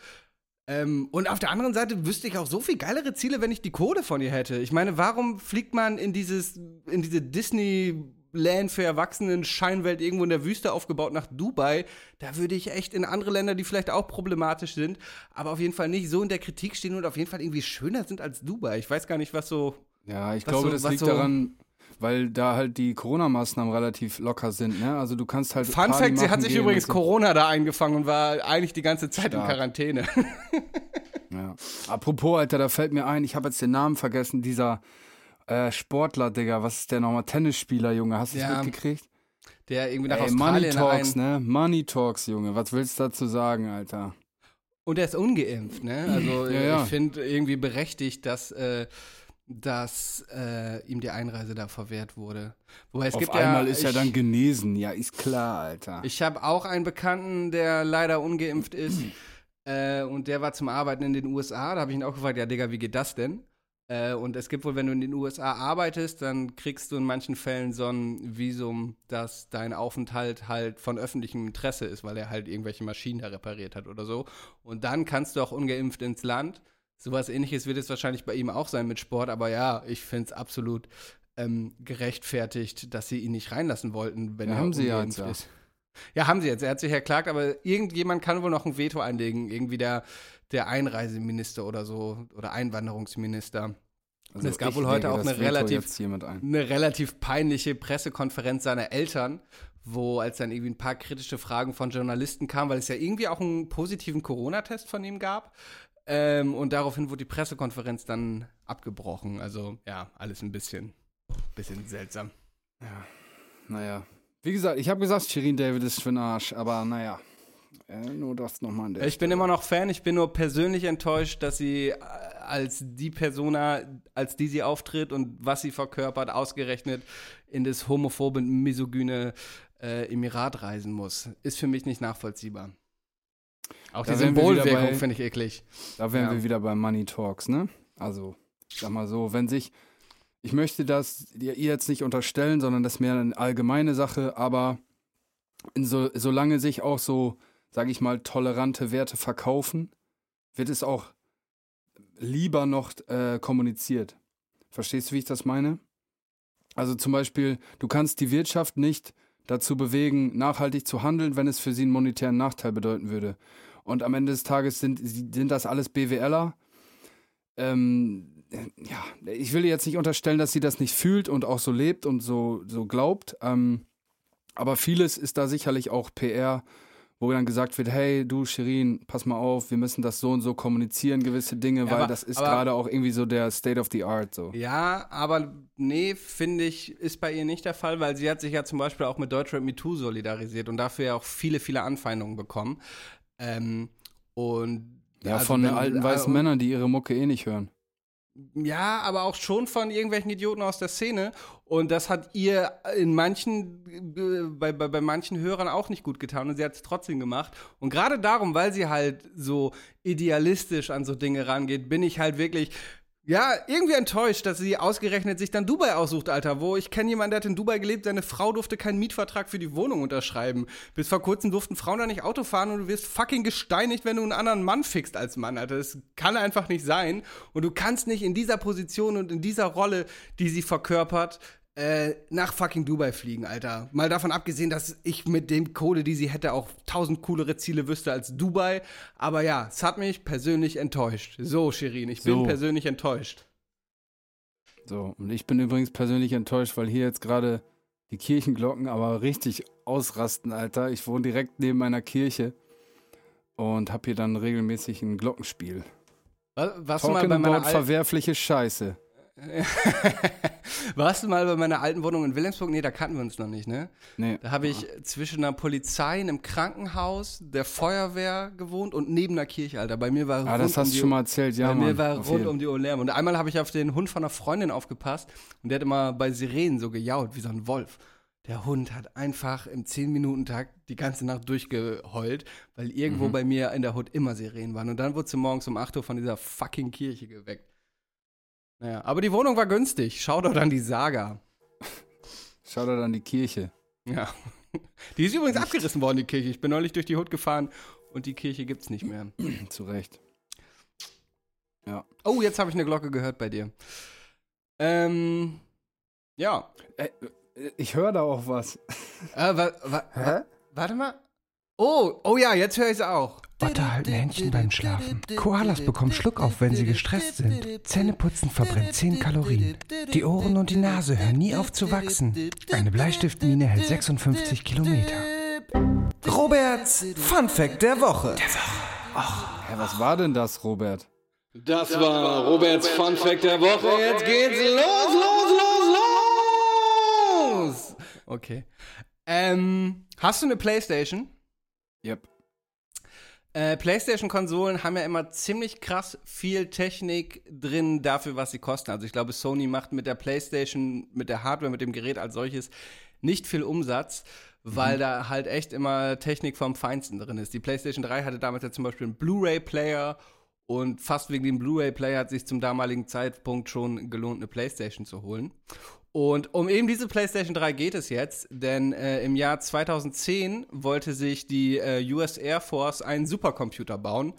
Ähm, und auf der anderen Seite wüsste ich auch so viel geilere Ziele, wenn ich die Kohle von ihr hätte. Ich meine, warum fliegt man in dieses, in diese Disneyland für Erwachsenen Scheinwelt irgendwo in der Wüste aufgebaut nach Dubai? Da würde ich echt in andere Länder, die vielleicht auch problematisch sind, aber auf jeden Fall nicht so in der Kritik stehen und auf jeden Fall irgendwie schöner sind als Dubai. Ich weiß gar nicht, was so. Ja, ich glaube, so- das liegt so- daran, weil da halt die Corona-Maßnahmen relativ locker sind. Ne? Also du kannst halt. Fun Party Fact, sie hat sich übrigens so. Corona da eingefangen und war eigentlich die ganze Zeit in Stark. Quarantäne. *laughs* Ja. Apropos, Alter, da fällt mir ein, ich habe jetzt den Namen vergessen, dieser äh, Sportler, Digga. Was ist der nochmal? Tennisspieler, Junge. Hast du es Ja, mitgekriegt? Der irgendwie nach Ey, Money Australien Talks, ein... ne? Money Talks, Junge. Was willst du dazu sagen, Alter? Und er ist ungeimpft, ne? Also Ja, ja. ich finde irgendwie berechtigt, dass, äh, dass äh, ihm die Einreise da verwehrt wurde. Wobei es Auf gibt einmal ja, ist ich, er dann genesen. Ja, ist klar, Alter. Ich habe auch einen Bekannten, der leider ungeimpft ist. *clears throat* äh, und der war zum Arbeiten in den USA. Da habe ich ihn auch gefragt, ja, Digga, wie geht das denn? Äh, und es gibt wohl, wenn du in den USA arbeitest, dann kriegst du in manchen Fällen so ein Visum, dass dein Aufenthalt halt von öffentlichem Interesse ist, weil er halt irgendwelche Maschinen da repariert hat oder so. Und dann kannst du auch ungeimpft ins Land. Sowas ähnliches wird es wahrscheinlich bei ihm auch sein mit Sport, aber ja, ich finde es absolut ähm, gerechtfertigt, dass sie ihn nicht reinlassen wollten, wenn Ja, er haben sie jetzt, ja. ist. Ja, haben sie jetzt. Er hat sich erklagt, aber irgendjemand kann wohl noch ein Veto einlegen. Irgendwie der, der Einreiseminister oder so oder Einwanderungsminister. Also es gab wohl heute auch eine relativ-. Eine relativ peinliche Pressekonferenz seiner Eltern, wo als dann irgendwie ein paar kritische Fragen von Journalisten kamen, weil es ja irgendwie auch einen positiven Corona-Test von ihm gab. Ähm, und daraufhin wurde die Pressekonferenz dann abgebrochen. Also ja, alles ein bisschen, bisschen seltsam. Naja. Wie gesagt, ich habe gesagt, Shirin David ist für den Arsch, aber naja. Äh, nur das nochmal an der Ich bin immer noch Fan, ich bin nur persönlich enttäuscht, dass sie äh, als die Persona, als die sie auftritt und was sie verkörpert, ausgerechnet in das homophobe, misogyne äh, Emirat reisen muss. Ist für mich nicht nachvollziehbar. Auch Da die Symbolwirkung finde ich eklig. Da wären Ja. wir wieder bei Money Talks, ne? Also, ich sag mal so, wenn sich, ich möchte das ihr jetzt nicht unterstellen, sondern das ist mehr eine allgemeine Sache, aber so, solange sich auch so, sage ich mal, tolerante Werte verkaufen, wird es auch lieber noch äh, kommuniziert. Verstehst du, wie ich das meine? Also zum Beispiel, du kannst die Wirtschaft nicht dazu bewegen, nachhaltig zu handeln, wenn es für sie einen monetären Nachteil bedeuten würde. Und am Ende des Tages sind, sind das alles BWLer. Ähm, ja, ich will jetzt nicht unterstellen, dass sie das nicht fühlt und auch so lebt und so, so glaubt. Ähm, aber vieles ist da sicherlich auch PR, wo dann gesagt wird, hey, du Shirin, pass mal auf, wir müssen das so und so kommunizieren, gewisse Dinge, Ja, weil aber- das ist gerade auch irgendwie so der State of the Art. So. Ja, aber nee, finde ich, ist bei ihr nicht der Fall, weil sie hat sich ja zum Beispiel auch mit Deutschrap Me Too solidarisiert und dafür ja auch viele, viele Anfeindungen bekommen. Ähm, und Ja, also von wenn- alten weißen äh, Männern, die ihre Mucke eh nicht hören. Ja, aber auch schon von irgendwelchen Idioten aus der Szene. Und das hat ihr in manchen, äh, bei, bei, bei manchen Hörern auch nicht gut getan. Und sie hat es trotzdem gemacht. Und gerade darum, weil sie halt so idealistisch an so Dinge rangeht, bin ich halt wirklich. Ja, irgendwie enttäuscht, dass sie ausgerechnet sich dann Dubai aussucht, Alter. Wo ich kenne jemanden, der hat in Dubai gelebt, seine Frau durfte keinen Mietvertrag für die Wohnung unterschreiben. Bis vor kurzem durften Frauen da nicht Auto fahren und du wirst fucking gesteinigt, wenn du einen anderen Mann fickst als Mann, Alter. Das kann einfach nicht sein. Und du kannst nicht in dieser Position und in dieser Rolle, die sie verkörpert, äh, nach fucking Dubai fliegen, Alter. Mal davon abgesehen, dass ich mit dem Kohle, die sie hätte, auch tausend coolere Ziele wüsste als Dubai. Aber ja, es hat mich persönlich enttäuscht. So, Shirin, ich bin So. persönlich enttäuscht. So, und ich bin übrigens persönlich enttäuscht, weil hier jetzt gerade die Kirchenglocken aber richtig ausrasten, Alter. Ich wohne direkt neben einer Kirche und hab hier dann regelmäßig ein Glockenspiel. Wa- Warst du, mal Talking bei meiner verwerfliche Scheiße. *laughs* Warst du mal bei meiner alten Wohnung in Wilhelmsburg? Nee, da kannten wir uns noch nicht, ne? Nee. Da habe ich zwischen der Polizei, einem Krankenhaus, der Feuerwehr gewohnt und neben der Kirche, Alter. Bei mir war Ah, rund das um hast du die- schon mal erzählt, ja, Bei Mann. mir war rund jeden. um die Uhr Lärm. Und einmal habe ich auf den Hund von einer Freundin aufgepasst und der hat immer bei Sirenen so gejault, wie so ein Wolf. Der Hund hat einfach im 10-Minuten-Takt die ganze Nacht durchgeheult, weil irgendwo Mhm. bei mir in der Hut immer Sirenen waren. Und dann wurde sie morgens um 8 Uhr von dieser fucking Kirche geweckt. Naja, aber die Wohnung war günstig. Schau doch an die Saga. Schau da dann die Kirche. Ja. Die ist übrigens abgerissen worden, die Kirche. Ich bin neulich durch die Hut gefahren und die Kirche gibt's nicht mehr. Zu Recht. Oh, jetzt habe ich eine Glocke gehört bei dir. Ähm, ja. Ey, ich höre da auch was. Äh, wa, wa, wa, warte mal. Oh, oh ja, jetzt höre ich es auch. Otter halten Händchen beim Schlafen. Koalas bekommen Schluck auf, wenn sie gestresst sind. Zähneputzen verbrennt 10 Kalorien. Die Ohren und die Nase hören nie auf zu wachsen. Eine Bleistiftmine hält 56 Kilometer. Roberts Fun Fact der Woche. Ja, was war denn das, Robert? Das war Roberts Fun Fact der Woche. Jetzt geht's los, los, los, los! Okay. Ähm, hast du eine Playstation? Yep. Äh, PlayStation-Konsolen haben ja immer ziemlich krass viel Technik drin dafür, was sie kosten. Also ich glaube, Sony macht mit der PlayStation, mit der Hardware, mit dem Gerät als solches nicht viel Umsatz, weil da halt echt immer Technik vom Feinsten drin ist. Die PlayStation 3 hatte damals ja zum Beispiel einen Blu-ray-Player und fast wegen dem Blu-ray-Player hat sich zum damaligen Zeitpunkt schon gelohnt, eine PlayStation zu holen. Und um eben diese PlayStation 3 geht es jetzt, denn äh, im Jahr 2010 wollte sich die äh, US Air Force einen Supercomputer bauen,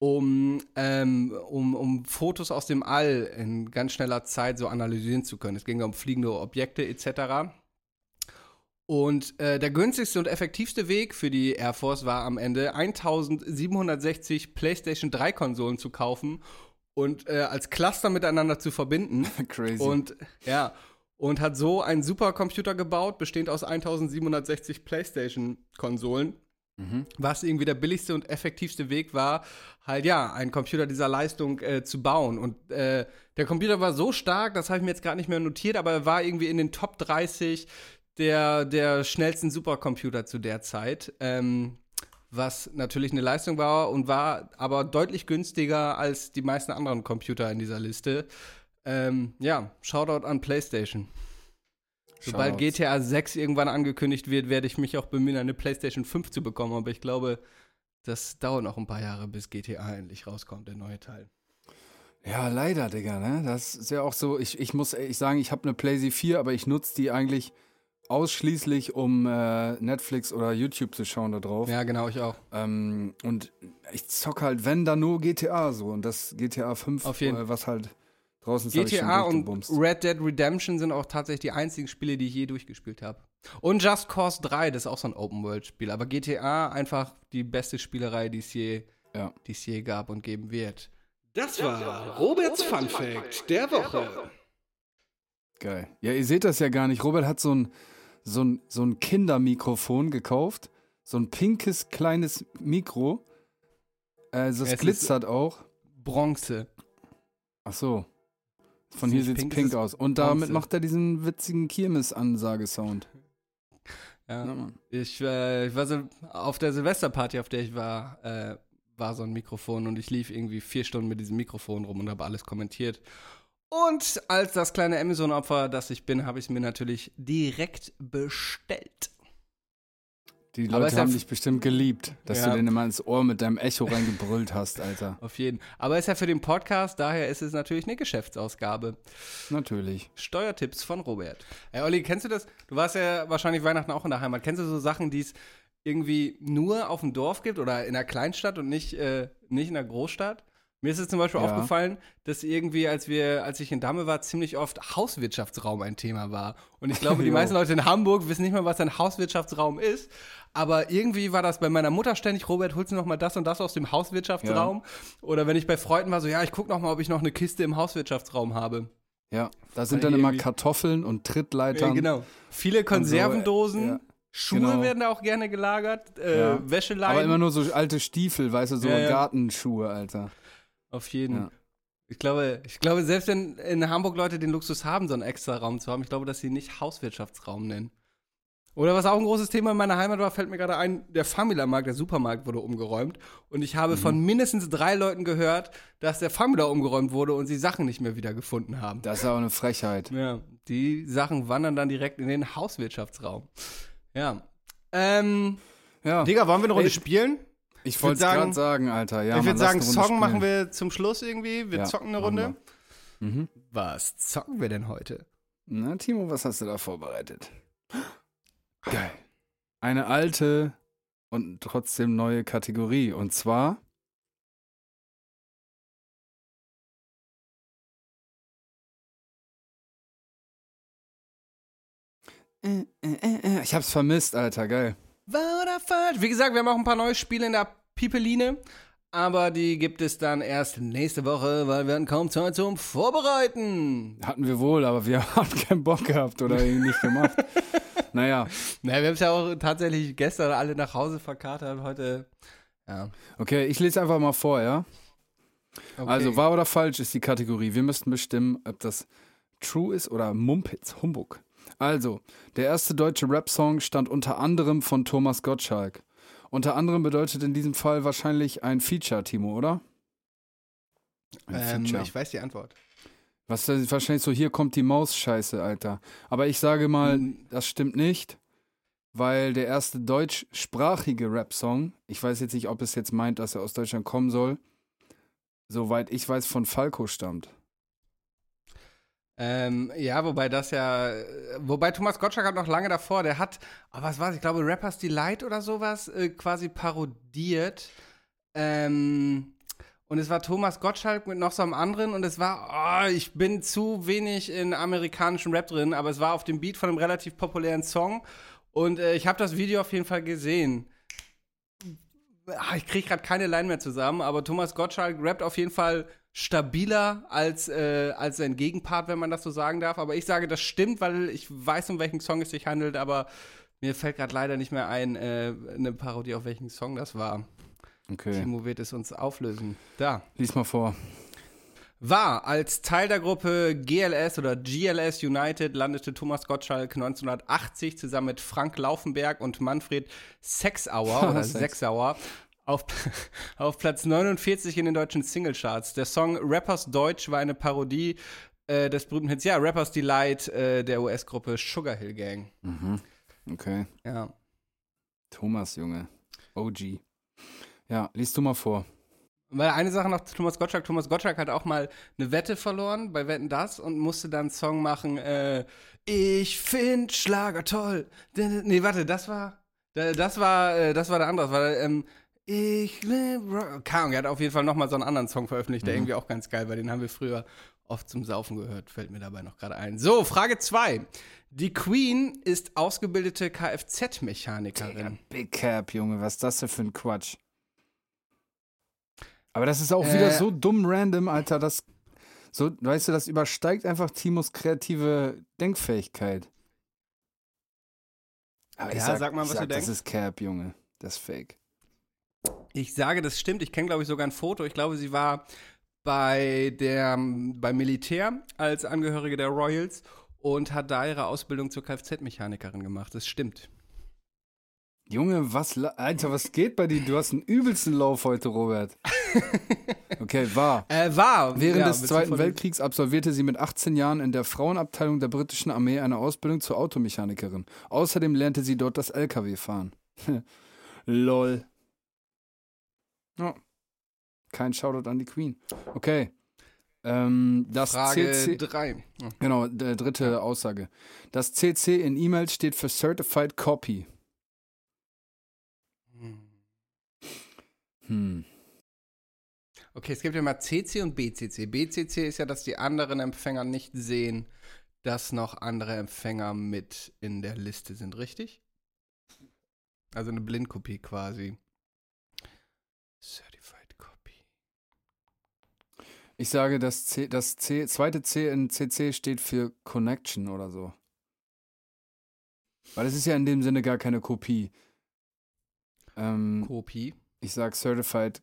um, ähm, um, um Fotos aus dem All in ganz schneller Zeit so analysieren zu können. Es ging um fliegende Objekte etc. Und äh, der günstigste und effektivste Weg für die Air Force war am Ende 1760 PlayStation 3 Konsolen zu kaufen und äh, als Cluster miteinander zu verbinden. *laughs* Crazy. Und ja, und hat so einen Supercomputer gebaut, bestehend aus 1760 PlayStation-Konsolen. Was irgendwie der billigste und effektivste Weg war, halt ja, einen Computer dieser Leistung äh, zu bauen. Und äh, der Computer war so stark, das habe ich mir jetzt gerade nicht mehr notiert, aber er war irgendwie in den Top 30 der, der schnellsten Supercomputer zu der Zeit. Ähm, was natürlich eine Leistung war und war aber deutlich günstiger als die meisten anderen Computer in dieser Liste. Ähm, ja, Shoutout an PlayStation. Sobald Shoutouts. GTA 6 irgendwann angekündigt wird, werde ich mich auch bemühen, eine PlayStation 5 zu bekommen. Aber ich glaube, das dauert noch ein paar Jahre, bis GTA endlich rauskommt, der neue Teil. Ja, leider, Digga, ne? Das ist ja auch so, ich, ich muss ehrlich sagen, ich habe eine PlayStation 4, aber ich nutze die eigentlich ausschließlich, um äh, Netflix oder YouTube zu schauen da drauf. Ja, genau, ich auch. Ähm, und ich zock halt, wenn, dann nur GTA so. Und das GTA 5, Auf jeden. äh, was halt draußen GTA und. Red Dead Redemption sind auch tatsächlich die einzigen Spiele, die ich je durchgespielt habe. Und Just Cause 3, das ist auch so ein Open-World-Spiel. Aber GTA einfach die beste Spielerei, die es je, Ja. die es je gab und geben wird. Das war Roberts Fun Fact der Woche. Geil. Ja, ihr seht das ja gar nicht. Robert hat so ein, so ein, so ein Kindermikrofon gekauft. So ein pinkes, kleines Mikro. Das Es ist- glitzert auch. Bronze. Ach so. Von hier sieht's pink, pink, aus. Und damit Bronze. macht er diesen witzigen Kirmes-Ansagesound. Ja. Ich, äh, ich war so auf der Silvesterparty, auf der ich war, äh, war so ein Mikrofon und ich lief irgendwie vier Stunden mit diesem Mikrofon rum und habe alles kommentiert. Und als das kleine Amazon-Opfer, das ich bin, habe ich es mir natürlich direkt bestellt. Die Leute ja haben dich bestimmt geliebt, dass Ja. du denen immer ins Ohr mit deinem Echo reingebrüllt hast, Alter. *laughs* Auf jeden. Aber ist ja für den Podcast, daher ist es natürlich eine Geschäftsausgabe. Natürlich. Steuertipps von Robert. Hey Olli, kennst du das? Du warst ja wahrscheinlich Weihnachten auch in der Heimat. Kennst du so Sachen, die es irgendwie nur auf dem Dorf gibt oder in einer Kleinstadt und nicht, äh, nicht in einer Großstadt? Mir ist es zum Beispiel Ja. aufgefallen, dass irgendwie, als wir, als ich in Damme war, ziemlich oft Hauswirtschaftsraum ein Thema war. Und ich glaube, die *laughs* meisten Leute in Hamburg wissen nicht mal, was ein Hauswirtschaftsraum ist. Aber irgendwie war das bei meiner Mutter ständig, Robert, holst du noch mal das und das aus dem Hauswirtschaftsraum? Oder wenn ich bei Freunden war, so, ja, ich guck noch mal, ob ich noch eine Kiste im Hauswirtschaftsraum habe. Ja, da sind dann immer Kartoffeln und Trittleitern. Ja, genau. Viele Konservendosen, ja. Schuhe Genau. werden da auch gerne gelagert, äh, Ja. Wäscheleinen. Aber immer nur so alte Stiefel, weißt du, so Ja, ja. Gartenschuhe, Alter. Auf jeden. Ja. Ich glaube, ich glaube, selbst wenn in Hamburg Leute den Luxus haben, so einen extra Raum zu haben, ich glaube, dass sie nicht Hauswirtschaftsraum nennen. Oder was auch ein großes Thema in meiner Heimat war, fällt mir gerade ein, der Famila-Markt, der Supermarkt wurde umgeräumt. Und ich habe von mindestens drei Leuten gehört, dass der Famila umgeräumt wurde und sie Sachen nicht mehr wiedergefunden haben. Das ist auch eine Frechheit. Ja, die Sachen wandern dann direkt in den Hauswirtschaftsraum. Ja. Ähm, Ja, Digga, wollen wir eine Runde Ey, spielen? ich wollte sagen- gerade sagen, Alter. Ja, ich würde sagen, Song machen spielen. wir zum Schluss irgendwie. Wir Ja, zocken eine machen Runde. Mhm. Was zocken wir denn heute? Na, Timo, was hast du da vorbereitet? Geil. Eine alte und trotzdem neue Kategorie. Und zwar. Äh, äh, äh. Ich hab's vermisst, Alter, geil. Wahr oder falsch? Wie gesagt, wir haben auch ein paar neue Spiele in der Pipeline. Aber die gibt es dann erst nächste Woche, weil wir hatten kaum Zeit zum Vorbereiten. Hatten wir wohl, aber wir *laughs* haben keinen Bock gehabt oder irgendwie nicht gemacht. *laughs* naja, Na, wir haben es ja auch tatsächlich gestern alle nach Hause verkatert. Heute, ja. okay, ich lese einfach mal vor, ja? Okay. Also, wahr oder falsch ist die Kategorie. Wir müssten bestimmen, ob das true ist oder Mumpitz, Humbug. Also, der erste deutsche Rap-Song stand unter anderem von Thomas Gottschalk. Unter anderem bedeutet in diesem Fall wahrscheinlich ein Feature, Timo, oder? Ein ähm, Feature. ich weiß die Antwort. Was wahrscheinlich so, hier kommt die Maus-Scheiße, Alter. Aber ich sage mal, Hm. das stimmt nicht, weil der erste deutschsprachige Rap-Song, ich weiß jetzt nicht, ob es jetzt meint, dass er aus Deutschland kommen soll, soweit ich weiß, von Falco stammt. Ähm, ja, wobei das ja, wobei Thomas Gottschalk hat noch lange davor, der hat, oh, was war's, ich glaube Rappers Delight oder sowas äh, quasi parodiert. Ähm, und es war Thomas Gottschalk mit noch so einem anderen und es war, oh, ich bin zu wenig in amerikanischen Rap drin, aber es war auf dem Beat von einem relativ populären Song und äh, ich habe das Video auf jeden Fall gesehen. Ah, ich kriege gerade keine Line mehr zusammen, aber Thomas Gottschalk rappt auf jeden Fall stabiler als, äh, als sein Gegenpart, wenn man das so sagen darf. Aber ich sage, das stimmt, weil ich weiß, um welchen Song es sich handelt, aber mir fällt gerade leider nicht mehr ein, äh, eine Parodie, auf welchen Song das war. Okay, Timo wird es uns auflösen. Da. lies mal vor. War als Teil der Gruppe GLS oder GLS United landete Thomas Gottschalk 1980 zusammen mit Frank Laufenberg und Manfred Sechsauer *laughs* oder Sex. Sechsauer auf, *laughs* auf Platz 49 in den deutschen Singlecharts. Der Song Rappers Deutsch war eine Parodie äh, des berühmten Hits, ja, Rappers Delight äh, der US-Gruppe Sugar Hill Gang. Mhm. Okay, Ja. Thomas, Junge. OG. Ja, liest du mal vor. Weil eine Sache noch zu Thomas Gottschalk. Thomas Gottschalk hat auch mal eine Wette verloren bei Wetten Das und musste dann einen Song machen, äh, ich find Schlager toll. Nee, warte, das war, das war, äh, das war der andere. Das war, ähm, ich live. Keine er hat auf jeden Fall nochmal so einen anderen Song veröffentlicht, der irgendwie auch ganz geil war. Den haben wir früher oft zum Saufen gehört, fällt mir dabei noch gerade ein. So, Frage 2. Die Queen ist ausgebildete Kfz-Mechanikerin. Big Cap, Junge, was ist das denn für ein Quatsch? Aber das ist auch wieder Äh. so dumm random, Alter, das so, weißt du, das übersteigt einfach Timos kreative Denkfähigkeit. Aber Ja, sag mal, ich was du Das denkst. ist Cap, Junge. Das ist fake. Ich sage, das stimmt. Ich kenne, glaube ich, sogar ein Foto. Ich glaube, sie war bei der, beim Militär als Angehörige der Royals und hat da ihre Ausbildung zur Kfz-Mechanikerin gemacht. Das stimmt. Junge, was, Alter, was geht bei dir? Du hast einen übelsten Lauf heute, Robert. *laughs* *laughs* Okay, wahr. Äh, war. Während ja, des Zweiten Weltkriegs absolvierte sie mit 18 Jahren in der Frauenabteilung der britischen Armee eine Ausbildung zur Automechanikerin. Außerdem lernte sie dort das LKW-Fahren. *laughs* Lol. Ja. Kein Shoutout an die Queen. Okay. Ähm, das Frage CC, 3. genau, der dritte Aussage. Das CC in E-Mails steht für Certified Copy. Hm. Okay, es gibt ja mal CC und BCC. BCC ist ja, dass die anderen Empfänger nicht sehen, dass noch andere Empfänger mit in der Liste sind, richtig? Also eine Blindkopie quasi. Certified Copy. Ich sage, das, C, das C, zweite C in CC steht für Connection oder so. Weil es ist ja in dem Sinne gar keine Kopie. Ähm, Kopie. ich sag Certified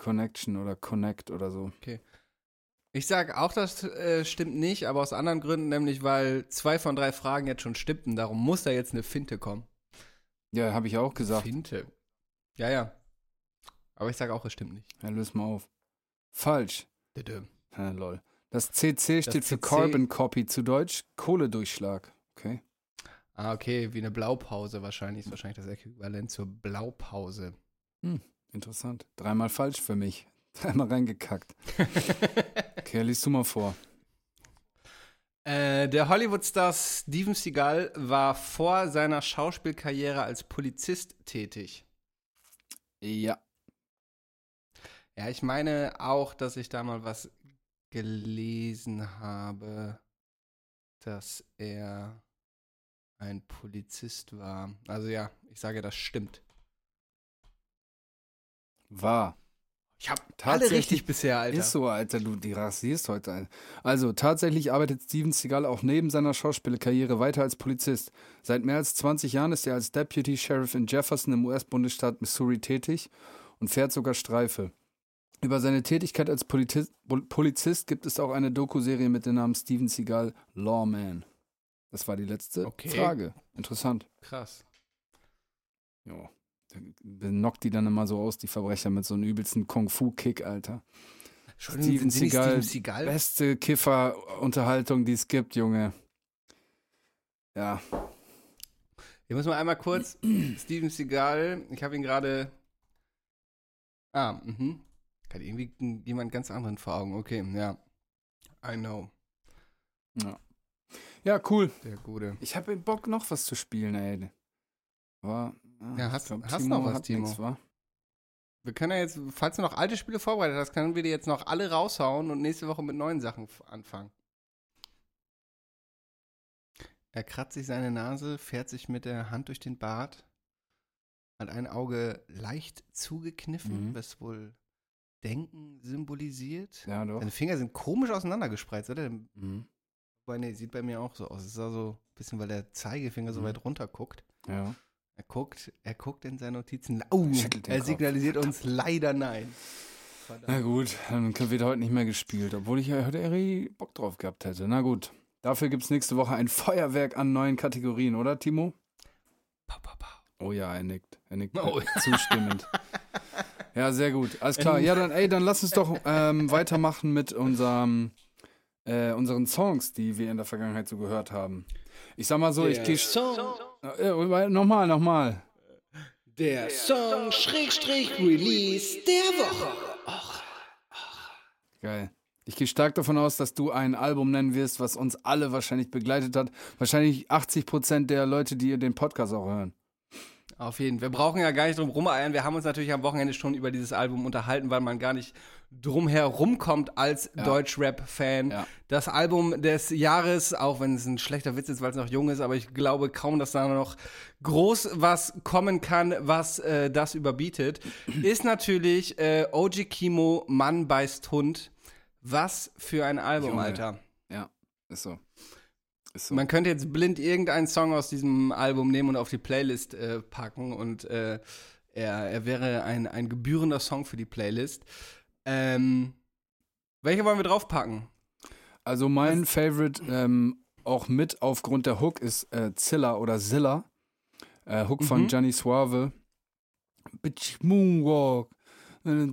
Connection oder Connect oder so. Ich sage auch, das äh, stimmt nicht, aber aus anderen Gründen, nämlich weil zwei von drei Fragen jetzt schon stimmten. Darum muss da jetzt eine Finte kommen. Ja, habe ich auch gesagt. Finte. Ja, ja. Aber ich sage auch, es stimmt nicht. Ja, löse mal auf. Falsch. Dödö. Ja, lol. Das CC steht für CC Carbon Copy, zu Deutsch Kohledurchschlag. Okay. Ah, okay, wie eine Blaupause wahrscheinlich. Ist wahrscheinlich das Äquivalent zur Blaupause. Interessant. Dreimal falsch für mich. *laughs* Dreimal reingekackt. *laughs* Okay, liest du mal vor. Äh, der Hollywood-Star Steven Seagal war vor seiner Schauspielkarriere als Polizist tätig. Ja. Ja, ich meine auch, dass ich da mal was gelesen habe, dass er ein Polizist war. Also ja, ich sage, das stimmt. War. Ich habe alle Tatsächlich richtig bisher, Alter. Ist so, Alter, du die rasierst heute ein. Also, tatsächlich arbeitet Steven Seagal auch neben seiner Schauspielerkarriere weiter als Polizist. Seit mehr als 20 Jahren ist er als Deputy Sheriff in Jefferson im US-Bundesstaat Missouri tätig und fährt sogar Streife. Über seine Tätigkeit als Polizist, Polizist gibt es auch eine Doku-Serie mit dem Namen Steven Seagal Lawman. Das war die letzte Okay. Frage. Interessant. Krass. Ja. Knockt die dann immer so aus, die Verbrecher, mit so einem übelsten Kung-Fu-Kick, Alter. Steven Steven Seagal, Steven Seagal. Beste Kiffer-Unterhaltung, die es gibt, Junge. Ja. Hier muss man einmal kurz. *clears throat* Steven Seagal, ich habe ihn gerade. Ah, mhm. Hatte irgendwie jemand ganz anderen vor Augen. Okay, ja. I know. Ja, ja cool. Der Gute. Ich habe Bock, noch was zu spielen, ey. Aber, Ja, ich hast- hast noch was, Timo? nix? Wir können ja jetzt, falls du noch alte Spiele vorbereitet hast, können wir die jetzt noch alle raushauen und nächste Woche mit neuen Sachen anfangen. Er kratzt sich seine Nase, fährt sich mit der Hand durch den Bart, hat ein Auge leicht zugekniffen, Mhm. was wohl Denken symbolisiert. Ja, doch. Seine Finger sind komisch auseinandergespreizt, oder? Mhm. Wobei, nee, sieht bei mir auch so aus. Es ist so ein bisschen, weil der Zeigefinger so Mhm. weit runter guckt. Ja. Er guckt, er guckt in seine Notizen. Oh, er Kopf. signalisiert uns leider nein. Na gut, dann wird heute nicht mehr gespielt, obwohl ich ja heute eher Bock drauf gehabt hätte. Na gut. Dafür gibt es nächste Woche ein Feuerwerk an neuen Kategorien, oder, Timo? Oh ja, er nickt. Er nickt Oh. *laughs* zustimmend. Ja, sehr gut. Alles klar. Ja, dann, ey, dann lass uns doch ähm, weitermachen mit unserem, äh, unseren Songs, die wir in der Vergangenheit so gehört haben. Ich sag mal so, ich gehe. Äh, nochmal, nochmal. Der Song Schrägstrich Release der Woche. Geil. Ich gehe stark davon aus, dass du ein Album nennen wirst, was uns alle wahrscheinlich begleitet hat. Wahrscheinlich 80 Prozent der Leute, die den Podcast auch hören. Auf jeden Fall. Wir brauchen ja gar nicht drum rumeiern. Wir haben uns natürlich am Wochenende schon über dieses Album unterhalten, weil man gar nicht drum herumkommt als Ja. Deutschrap-Fan. Ja. Das Album des Jahres, auch wenn es ein schlechter Witz ist, weil es noch jung ist, aber ich glaube kaum, dass da noch groß was kommen kann, was äh, das überbietet, *clears throat* ist natürlich äh, OG Kimo, Mann beißt Hund. Was für ein Album, Junge. Alter. Ja, ist so. So. Man könnte jetzt blind irgendeinen Song aus diesem Album nehmen und auf die Playlist äh, packen und äh, er, er wäre ein, ein gebührender Song für die Playlist. Ähm, welche wollen wir draufpacken? Also mein Favorite, ähm, auch mit aufgrund der Hook, ist äh, Zilla oder Zilla. Äh, Hook von Mhm. Gianni Suave. Bitch Moonwalk.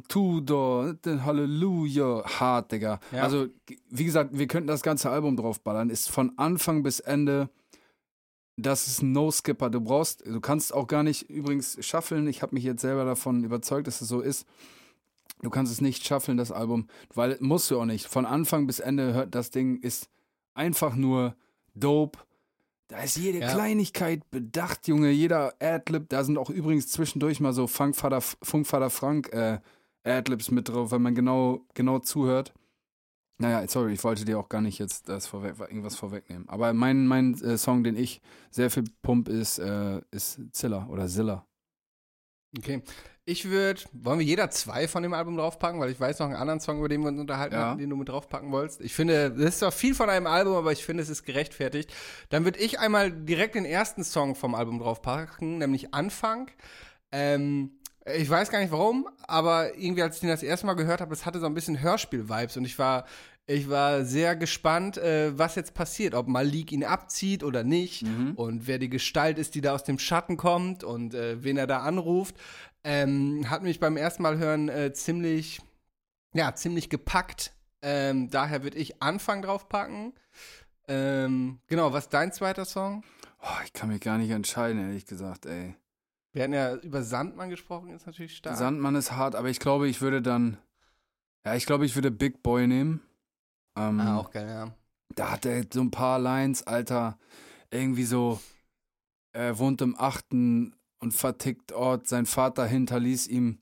Tudor, Halleluja, hart, Digga. Ja. Also, wie gesagt, wir könnten das ganze Album draufballern. Ist von Anfang bis Ende, das ist No-Skipper. Du brauchst, du kannst auch gar nicht übrigens schaffeln. Ich habe mich jetzt selber davon überzeugt, dass es so ist. Du kannst es nicht schaffeln, das Album, weil musst du auch nicht. Von Anfang bis Ende hört das Ding ist einfach nur dope. Da ist jede Ja. Kleinigkeit bedacht, Junge. Jeder Adlib, da sind auch übrigens zwischendurch mal so Funkvater, Funkvater Frank äh, Adlibs mit drauf, wenn man genau, genau zuhört. Naja, sorry, ich wollte dir auch gar nicht jetzt das vorweg, irgendwas vorwegnehmen. Aber mein, mein äh, Song, den ich sehr viel pump, ist, äh, ist Zilla oder Zilla. Okay. Ich würde, wollen wir jeder zwei von dem Album draufpacken, weil ich weiß noch einen anderen Song, über den wir uns unterhalten Ja. hatten, den du mit draufpacken wolltest. Ich finde, das ist zwar viel von einem Album, aber ich finde, es ist gerechtfertigt. Dann würde ich einmal direkt den ersten Song vom Album draufpacken, nämlich Anfang. Ähm, ich weiß gar nicht warum, aber irgendwie, als ich den das erste Mal gehört habe, das hatte so ein bisschen Hörspiel-Vibes und ich war, ich war sehr gespannt, äh, was jetzt passiert, ob Malik ihn abzieht oder nicht und wer die Gestalt ist, die da aus dem Schatten kommt und äh, wen er da anruft. Ähm, hat mich beim ersten Mal hören äh, ziemlich, ja, ziemlich gepackt. Ähm, daher würde ich Anfang draufpacken. Ähm, genau, was ist dein zweiter Song? Oh, ich kann mich gar nicht entscheiden, ehrlich gesagt, ey. Wir hatten ja über Sandmann gesprochen, ist natürlich stark. Sandmann ist hart, aber ich glaube, ich würde dann. Ja, ich glaube, ich würde Big Boy nehmen. Ähm, ah, auch geil, ja. Da hat er so ein paar Lines, Alter. Irgendwie so. Er wohnt im achten und vertickt Ort. Sein Vater hinterließ ihm.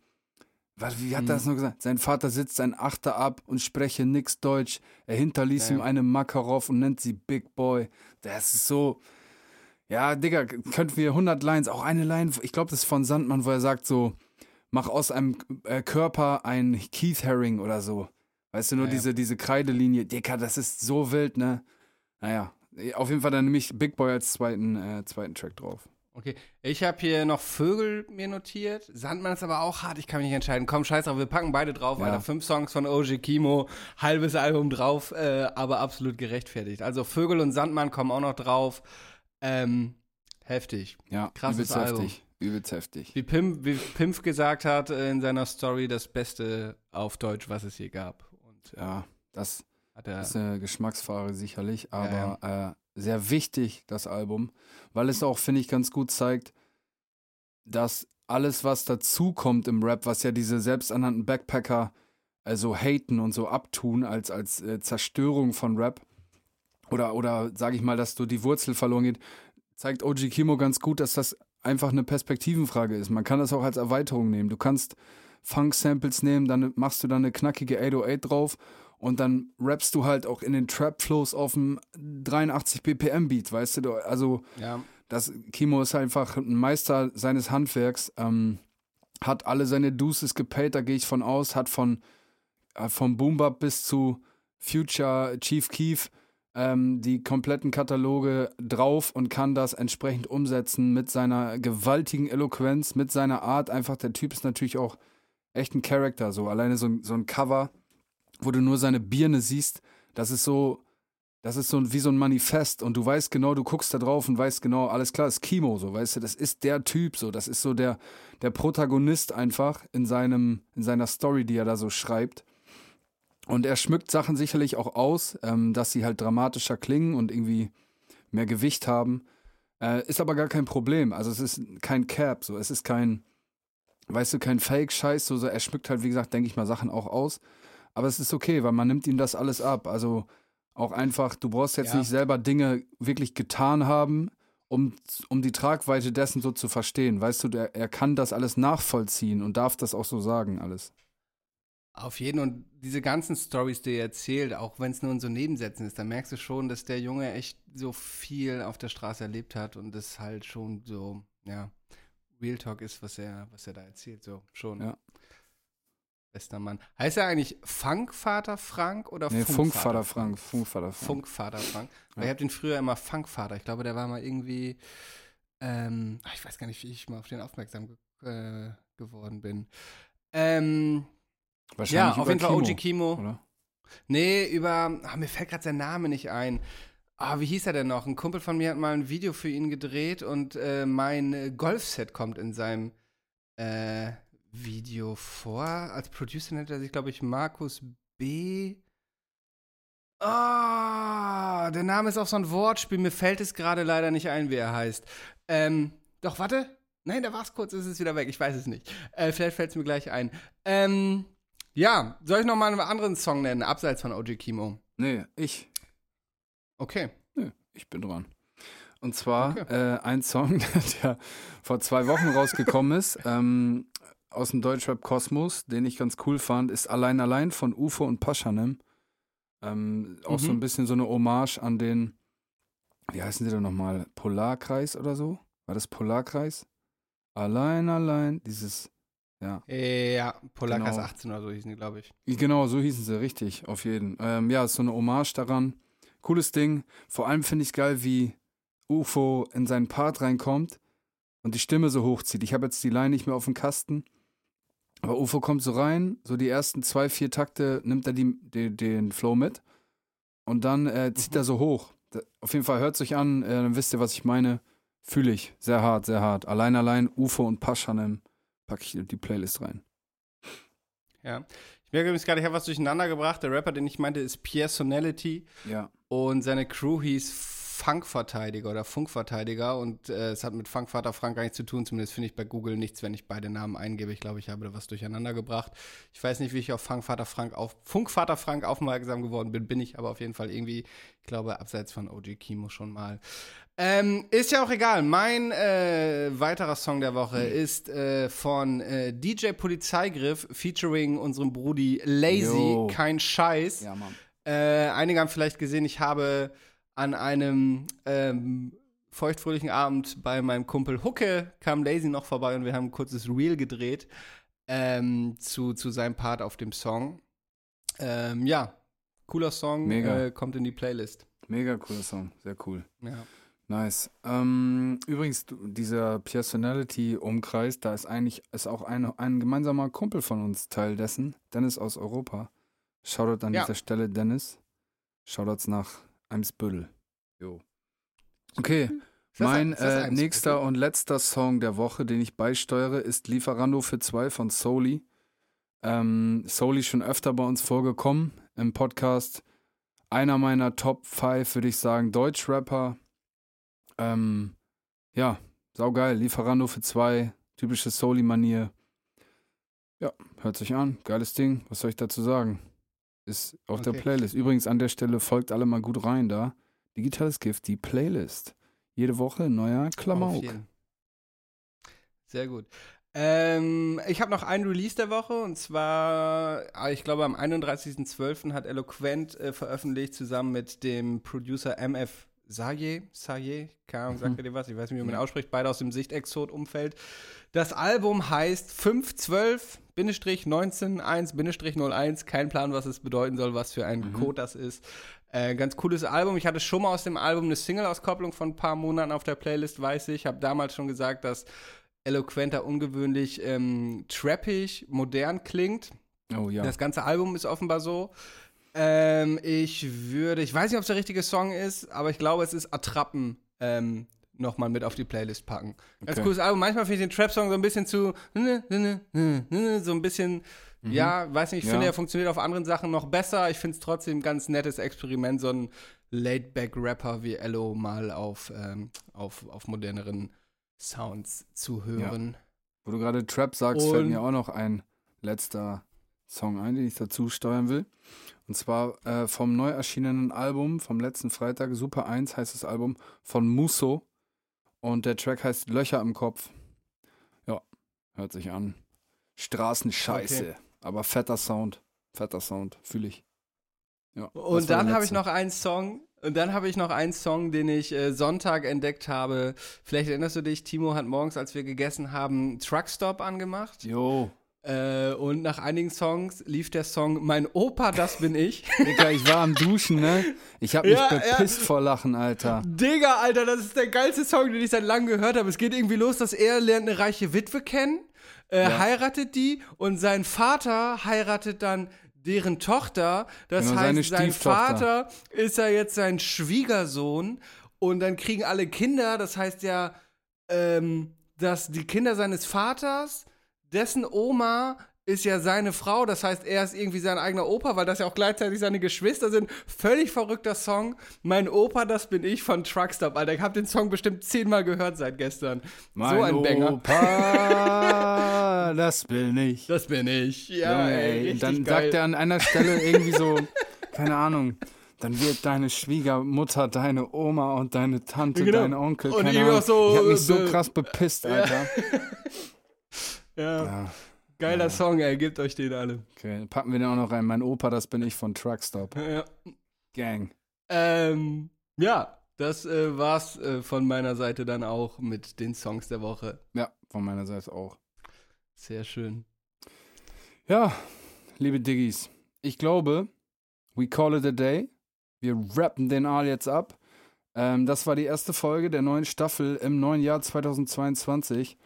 Was, wie hat Mhm. er das nur gesagt? Sein Vater sitzt ein Achter ab und spreche nix Deutsch. Er hinterließ Ja. ihm eine Makarov und nennt sie Big Boy. Das ist so. Ja, Digga, könnten wir 100 Lines, auch eine Line, ich glaube, das ist von Sandmann, wo er sagt so, mach aus einem äh, Körper ein Keith Haring oder so. Weißt du, nur Ja, ja. diese, diese Kreidelinie. Dicker, das ist so wild, ne? Naja, auf jeden Fall dann nehme ich Big Boy als zweiten, äh, zweiten Track drauf. Okay, ich habe hier noch Vögel mir notiert. Sandmann ist aber auch hart, ich kann mich nicht entscheiden. Komm, scheiß drauf, wir packen beide drauf, Ja. Alter. Fünf Songs von OG Kimo, halbes Album drauf, äh, aber absolut gerechtfertigt. Also Vögel und Sandmann kommen auch noch drauf. Ähm, heftig. Ja, Krasses übelst Album. heftig. Übelst heftig. Wie Pimp, wie Pimpf gesagt hat in seiner Story, das Beste auf Deutsch, was es je gab. Ja, das ist eine Geschmacksfrage sicherlich, aber Äh, sehr wichtig, das Album, weil es auch, finde ich, ganz gut zeigt, dass alles, was dazukommt im Rap, was ja diese selbsternannten Backpacker also haten und so abtun als, als äh, Zerstörung von Rap oder, oder sage ich mal, dass du die Wurzel verloren geht, zeigt OG Kimo ganz gut, dass das einfach eine Perspektivenfrage ist. Man kann das auch als Erweiterung nehmen. Du kannst Funk-Samples nehmen, dann machst du da eine knackige 808 drauf und dann rappst du halt auch in den Trap-Flows auf dem 83 BPM-Beat, weißt du? Also Ja. das Kimo ist einfach ein Meister seines Handwerks, ähm, hat alle seine Deuces gepaid, da gehe ich von aus, hat von äh, vom Boombap bis zu Future Chief Keef ähm, die kompletten Kataloge drauf und kann das entsprechend umsetzen mit seiner gewaltigen Eloquenz, mit seiner Art. Einfach, der Typ ist natürlich auch echt ein Charakter. So alleine so, so ein Cover, wo du nur seine Birne siehst, das ist so, das ist so wie so ein Manifest und du weißt genau, du guckst da drauf und weißt genau, alles klar, ist Kimo, so, weißt du, das ist der Typ, so, das ist so der, der Protagonist einfach in seinem, in seiner Story, die er da so schreibt. Und er schmückt Sachen sicherlich auch aus, ähm, dass sie halt dramatischer klingen und irgendwie mehr Gewicht haben. Äh, ist aber gar kein Problem. Also es ist kein Cap, so. Es ist kein, weißt du, kein Fake-Scheiß. So, so. Er schmückt halt, wie gesagt, denke ich mal, Sachen auch aus. Aber es ist okay, weil man nimmt ihm das alles ab. Also auch einfach, du brauchst jetzt Ja. nicht selber Dinge wirklich getan haben, um, um die Tragweite dessen so zu verstehen. Weißt du, der, er kann das alles nachvollziehen und darf das auch so sagen, alles. Auf jeden und diese ganzen Stories, die er erzählt, auch wenn es nur in so Nebensätzen ist, da merkst du schon, dass der Junge echt so viel auf der Straße erlebt hat und das halt schon so, ja, Real Talk ist, was er, was er da erzählt, so schon. Ja. Bester Mann. Heißt er eigentlich Funkvater Frank oder Nee, Funkvater, Funkvater Frank. Funkvater Frank. Funkvater Frank. Ja. ich habe den früher immer Funkvater. Ich glaube, der war mal irgendwie, ähm, ach, ich weiß gar nicht, wie ich mal auf den aufmerksam äh, geworden bin. Ähm, ja, Wahrscheinlich auf über jeden Fall Kimo, OG Kimo. Oder? Nee, über, ah, mir fällt gerade sein Name nicht ein. Ah, wie hieß er denn noch? Ein Kumpel von mir hat mal ein Video für ihn gedreht und äh, mein äh, Golfset kommt in seinem äh, Video vor. Als Producer nennt er sich, glaube ich, Markus B. Ah, der Name ist auch so ein Wortspiel. Mir fällt es gerade leider nicht ein, wie er heißt. Ähm, doch, warte. Nein, da war es kurz, ist es wieder weg. Ich weiß es nicht. Äh, vielleicht fällt es mir gleich ein. Ähm, ja, soll ich noch mal einen anderen Song nennen, abseits von OG Kimo? Nee, ich. Okay. Nö, ich bin dran. Und zwar Okay. äh, ein Song, *laughs* der vor zwei Wochen rausgekommen ist, *laughs* ähm, aus dem Deutschrap-Kosmos, den ich ganz cool fand, ist Allein Allein von UFO und Paschanem. Ähm, auch so Mhm. ein bisschen so eine Hommage an den, wie heißen die denn nochmal? Polarkreis oder so? War das Polarkreis? Allein, allein, dieses, ja. Ja, Polakas Genau. 18 oder so hießen die, glaube ich. Genau, so hießen sie, richtig, auf jeden. Ähm, ja, ist so eine Hommage daran. Cooles Ding. Vor allem finde ich geil, wie UFO in seinen Part reinkommt und die Stimme so hochzieht. Ich habe jetzt die Line nicht mehr auf dem Kasten. Aber UFO kommt so rein, so die ersten zwei, vier Takte nimmt er die, die, den Flow mit und dann äh, zieht er so hoch. Auf jeden Fall hört sich an, äh, dann wisst ihr, was ich meine. Fühle ich. Sehr hart, sehr hart. Allein, allein, UFO und Paschanem packe ich die Playlist rein. Ja. Ich merke übrigens gerade, ich habe was durcheinander gebracht. Der Rapper, den ich meinte, ist Pierre Sonality. Ja. Und seine Crew hieß Funkverteidiger oder Funkverteidiger. Und äh, es hat mit Funkvater Frank gar nichts zu tun. Zumindest finde ich bei Google nichts, wenn ich beide Namen eingebe. Ich glaube, ich habe da was durcheinander gebracht. Ich weiß nicht, wie ich auf Funkvater Frank auf Funkvater Frank aufmerksam geworden bin. Bin ich aber auf jeden Fall irgendwie, ich glaube, abseits von OG Kimo schon mal. Ähm, ist ja auch egal. Mein äh, weiterer Song der Woche ist äh, von äh, DJ Polizeigriff featuring unserem Brudi Lazy. Jo. Kein Scheiß. Ja, Mann. Äh, einige haben vielleicht gesehen, ich habe an einem ähm, feuchtfröhlichen Abend bei meinem Kumpel Hucke kam Lazy noch vorbei und wir haben ein kurzes Reel gedreht. ähm, zu, zu seinem Part auf dem Song. Ähm, ja, cooler Song, Mega. Äh, kommt in die Playlist. Mega cooler Song, sehr cool. Ja. Nice. Ähm, übrigens, dieser Personality-Umkreis, da ist eigentlich ist auch ein, ein gemeinsamer Kumpel von uns Teil dessen, Dennis aus Europa. Shoutout an Ja. dieser Stelle, Dennis. Shoutouts nach Eimsbüttel. Jo. Okay, mein äh, nächster und letzter Song der Woche, den ich beisteuere, ist Lieferando für zwei von Soli. Ähm, Soli schon öfter bei uns vorgekommen im Podcast. Einer meiner Top 5, würde ich sagen, Deutschrapper. Ähm, ja, saugeil. Lieferando für zwei, typische Soli-Manier. Ja, hört sich an. Geiles Ding. Was soll ich dazu sagen? Ist auf der Okay. Playlist. Übrigens an der Stelle folgt alle mal gut rein da. Digitales Gift, die Playlist. Jede Woche neuer Klamauk. Sehr gut. Ähm, ich habe noch einen Release der Woche und zwar, ah, ich glaube, am 31.12. hat Eloquent äh, veröffentlicht, zusammen mit dem Producer MF Saye, Saye, keine Ahnung, sagt Mhm. er dir was? Ich weiß nicht, wie man ihn ausspricht, beide aus dem Sichtexot-Umfeld. Das Album heißt 512-19-1-01, kein Plan, was es bedeuten soll, was für ein Mhm. Code das ist. Äh, ganz cooles Album. Ich hatte schon mal aus dem Album eine Single-Auskopplung von ein paar Monaten auf der Playlist, weiß ich. Habe damals schon gesagt, dass Eloquenter ungewöhnlich ähm, trappig, modern klingt. Oh ja. Das ganze Album ist offenbar so. Ähm, ich würde, ich weiß nicht, ob es der richtige Song ist, aber ich glaube, es ist Attrappen ähm, nochmal mit auf die Playlist packen. Ganz Okay. cooles Album. Manchmal finde ich den Trap-Song so ein bisschen zu, so ein bisschen, ja, weiß nicht, ich Mhm. Ja. finde, er funktioniert auf anderen Sachen noch besser. Ich finde es trotzdem ein ganz nettes Experiment, so ein Laid-Back-Rapper wie Ello mal auf, ähm, auf, auf moderneren Sounds zu hören. Wo du gerade Trap sagst, fällt Und- mir auch noch ein letzter Song ein, den ich dazu steuern will. Und zwar äh, vom neu erschienenen Album vom letzten Freitag, Super 1 heißt das Album, von Musso. Und der Track heißt Löcher im Kopf. Ja, hört sich an. Straßenscheiße. Okay. Aber fetter Sound. Fetter Sound, fühle ich. Ja, Und dann habe ich noch einen Song. Und dann habe ich noch einen Song, den ich äh, Sonntag entdeckt habe. Vielleicht erinnerst du dich, Timo hat morgens, als wir gegessen haben, Truckstop angemacht. Jo, Äh, und nach einigen Songs lief der Song Mein Opa, das bin ich. *laughs* Digga, ich war am Duschen, ne? Ich hab mich Ja, ja. bepisst vor Lachen, Alter. Digga, Alter, das ist der geilste Song, den ich seit langem gehört habe. Es geht irgendwie los, dass er lernt eine reiche Witwe kennen, äh, Ja. heiratet die und sein Vater heiratet dann deren Tochter. Das Genau, heißt, sein. Vater ist ja jetzt sein Schwiegersohn und dann kriegen alle Kinder. Das heißt ja, ähm, dass die Kinder seines Vaters, dessen Oma ist ja seine Frau, das heißt, er ist irgendwie sein eigener Opa, weil das ja auch gleichzeitig seine Geschwister sind. Völlig verrückter Song. Mein Opa, das bin ich von Truckstop, Alter. Ich habe den Song bestimmt zehnmal gehört seit gestern. so ein Banger. Opa, *laughs* das bin ich. Das bin ich. Ja, Junge, ey, ey. dann geil. sagt er an einer Stelle irgendwie so, keine Ahnung, dann wird deine Schwiegermutter, deine Oma und deine Tante, Genau. dein Onkel, Und keine irgendwie Ahnung. auch so, ich hab mich so äh, krass bepisst, Alter. ja, *laughs* Ja, geiler Song, ey. Gebt euch den alle. okay, dann packen wir den auch noch rein. Mein Opa, das bin ich von Truckstop. Ja. Gang. Ähm, ja, das äh, war's äh, von meiner Seite dann auch mit den Songs der Woche. Ja, von meiner Seite auch. Sehr schön. Ja, liebe Diggis, ich glaube, we call it a day. Wir rappen den Aal jetzt ab. Ähm, das war die erste Folge der neuen Staffel im neuen Jahr 2022.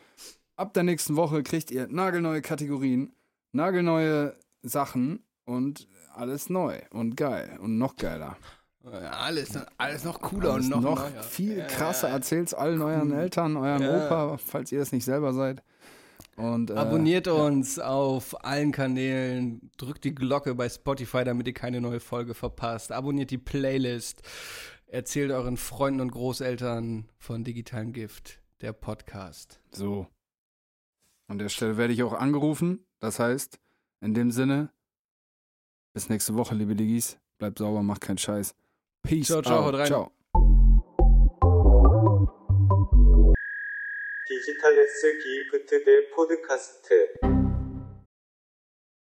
Ab der nächsten Woche kriegt ihr nagelneue Kategorien, nagelneue Sachen und alles neu und geil und noch geiler. Ja, alles, alles noch cooler Alles und noch, noch neuer. viel Ja, krasser. ja, ja. Erzählt's allen euren Eltern, eurem Ja. Opa, falls ihr das nicht selber seid. Und, äh, Abonniert uns auf allen Kanälen, drückt die Glocke bei Spotify, damit ihr keine neue Folge verpasst. Abonniert die Playlist, erzählt euren Freunden und Großeltern von Digitalem Gift, der Podcast. So. An der Stelle werde ich auch angerufen. Das heißt, in dem Sinne, bis nächste Woche, liebe Diggis. Bleibt sauber, macht keinen Scheiß. Peace Ciao, ciao, out. haut rein. Ciao. 디지털 S 기프트 대 포드카스트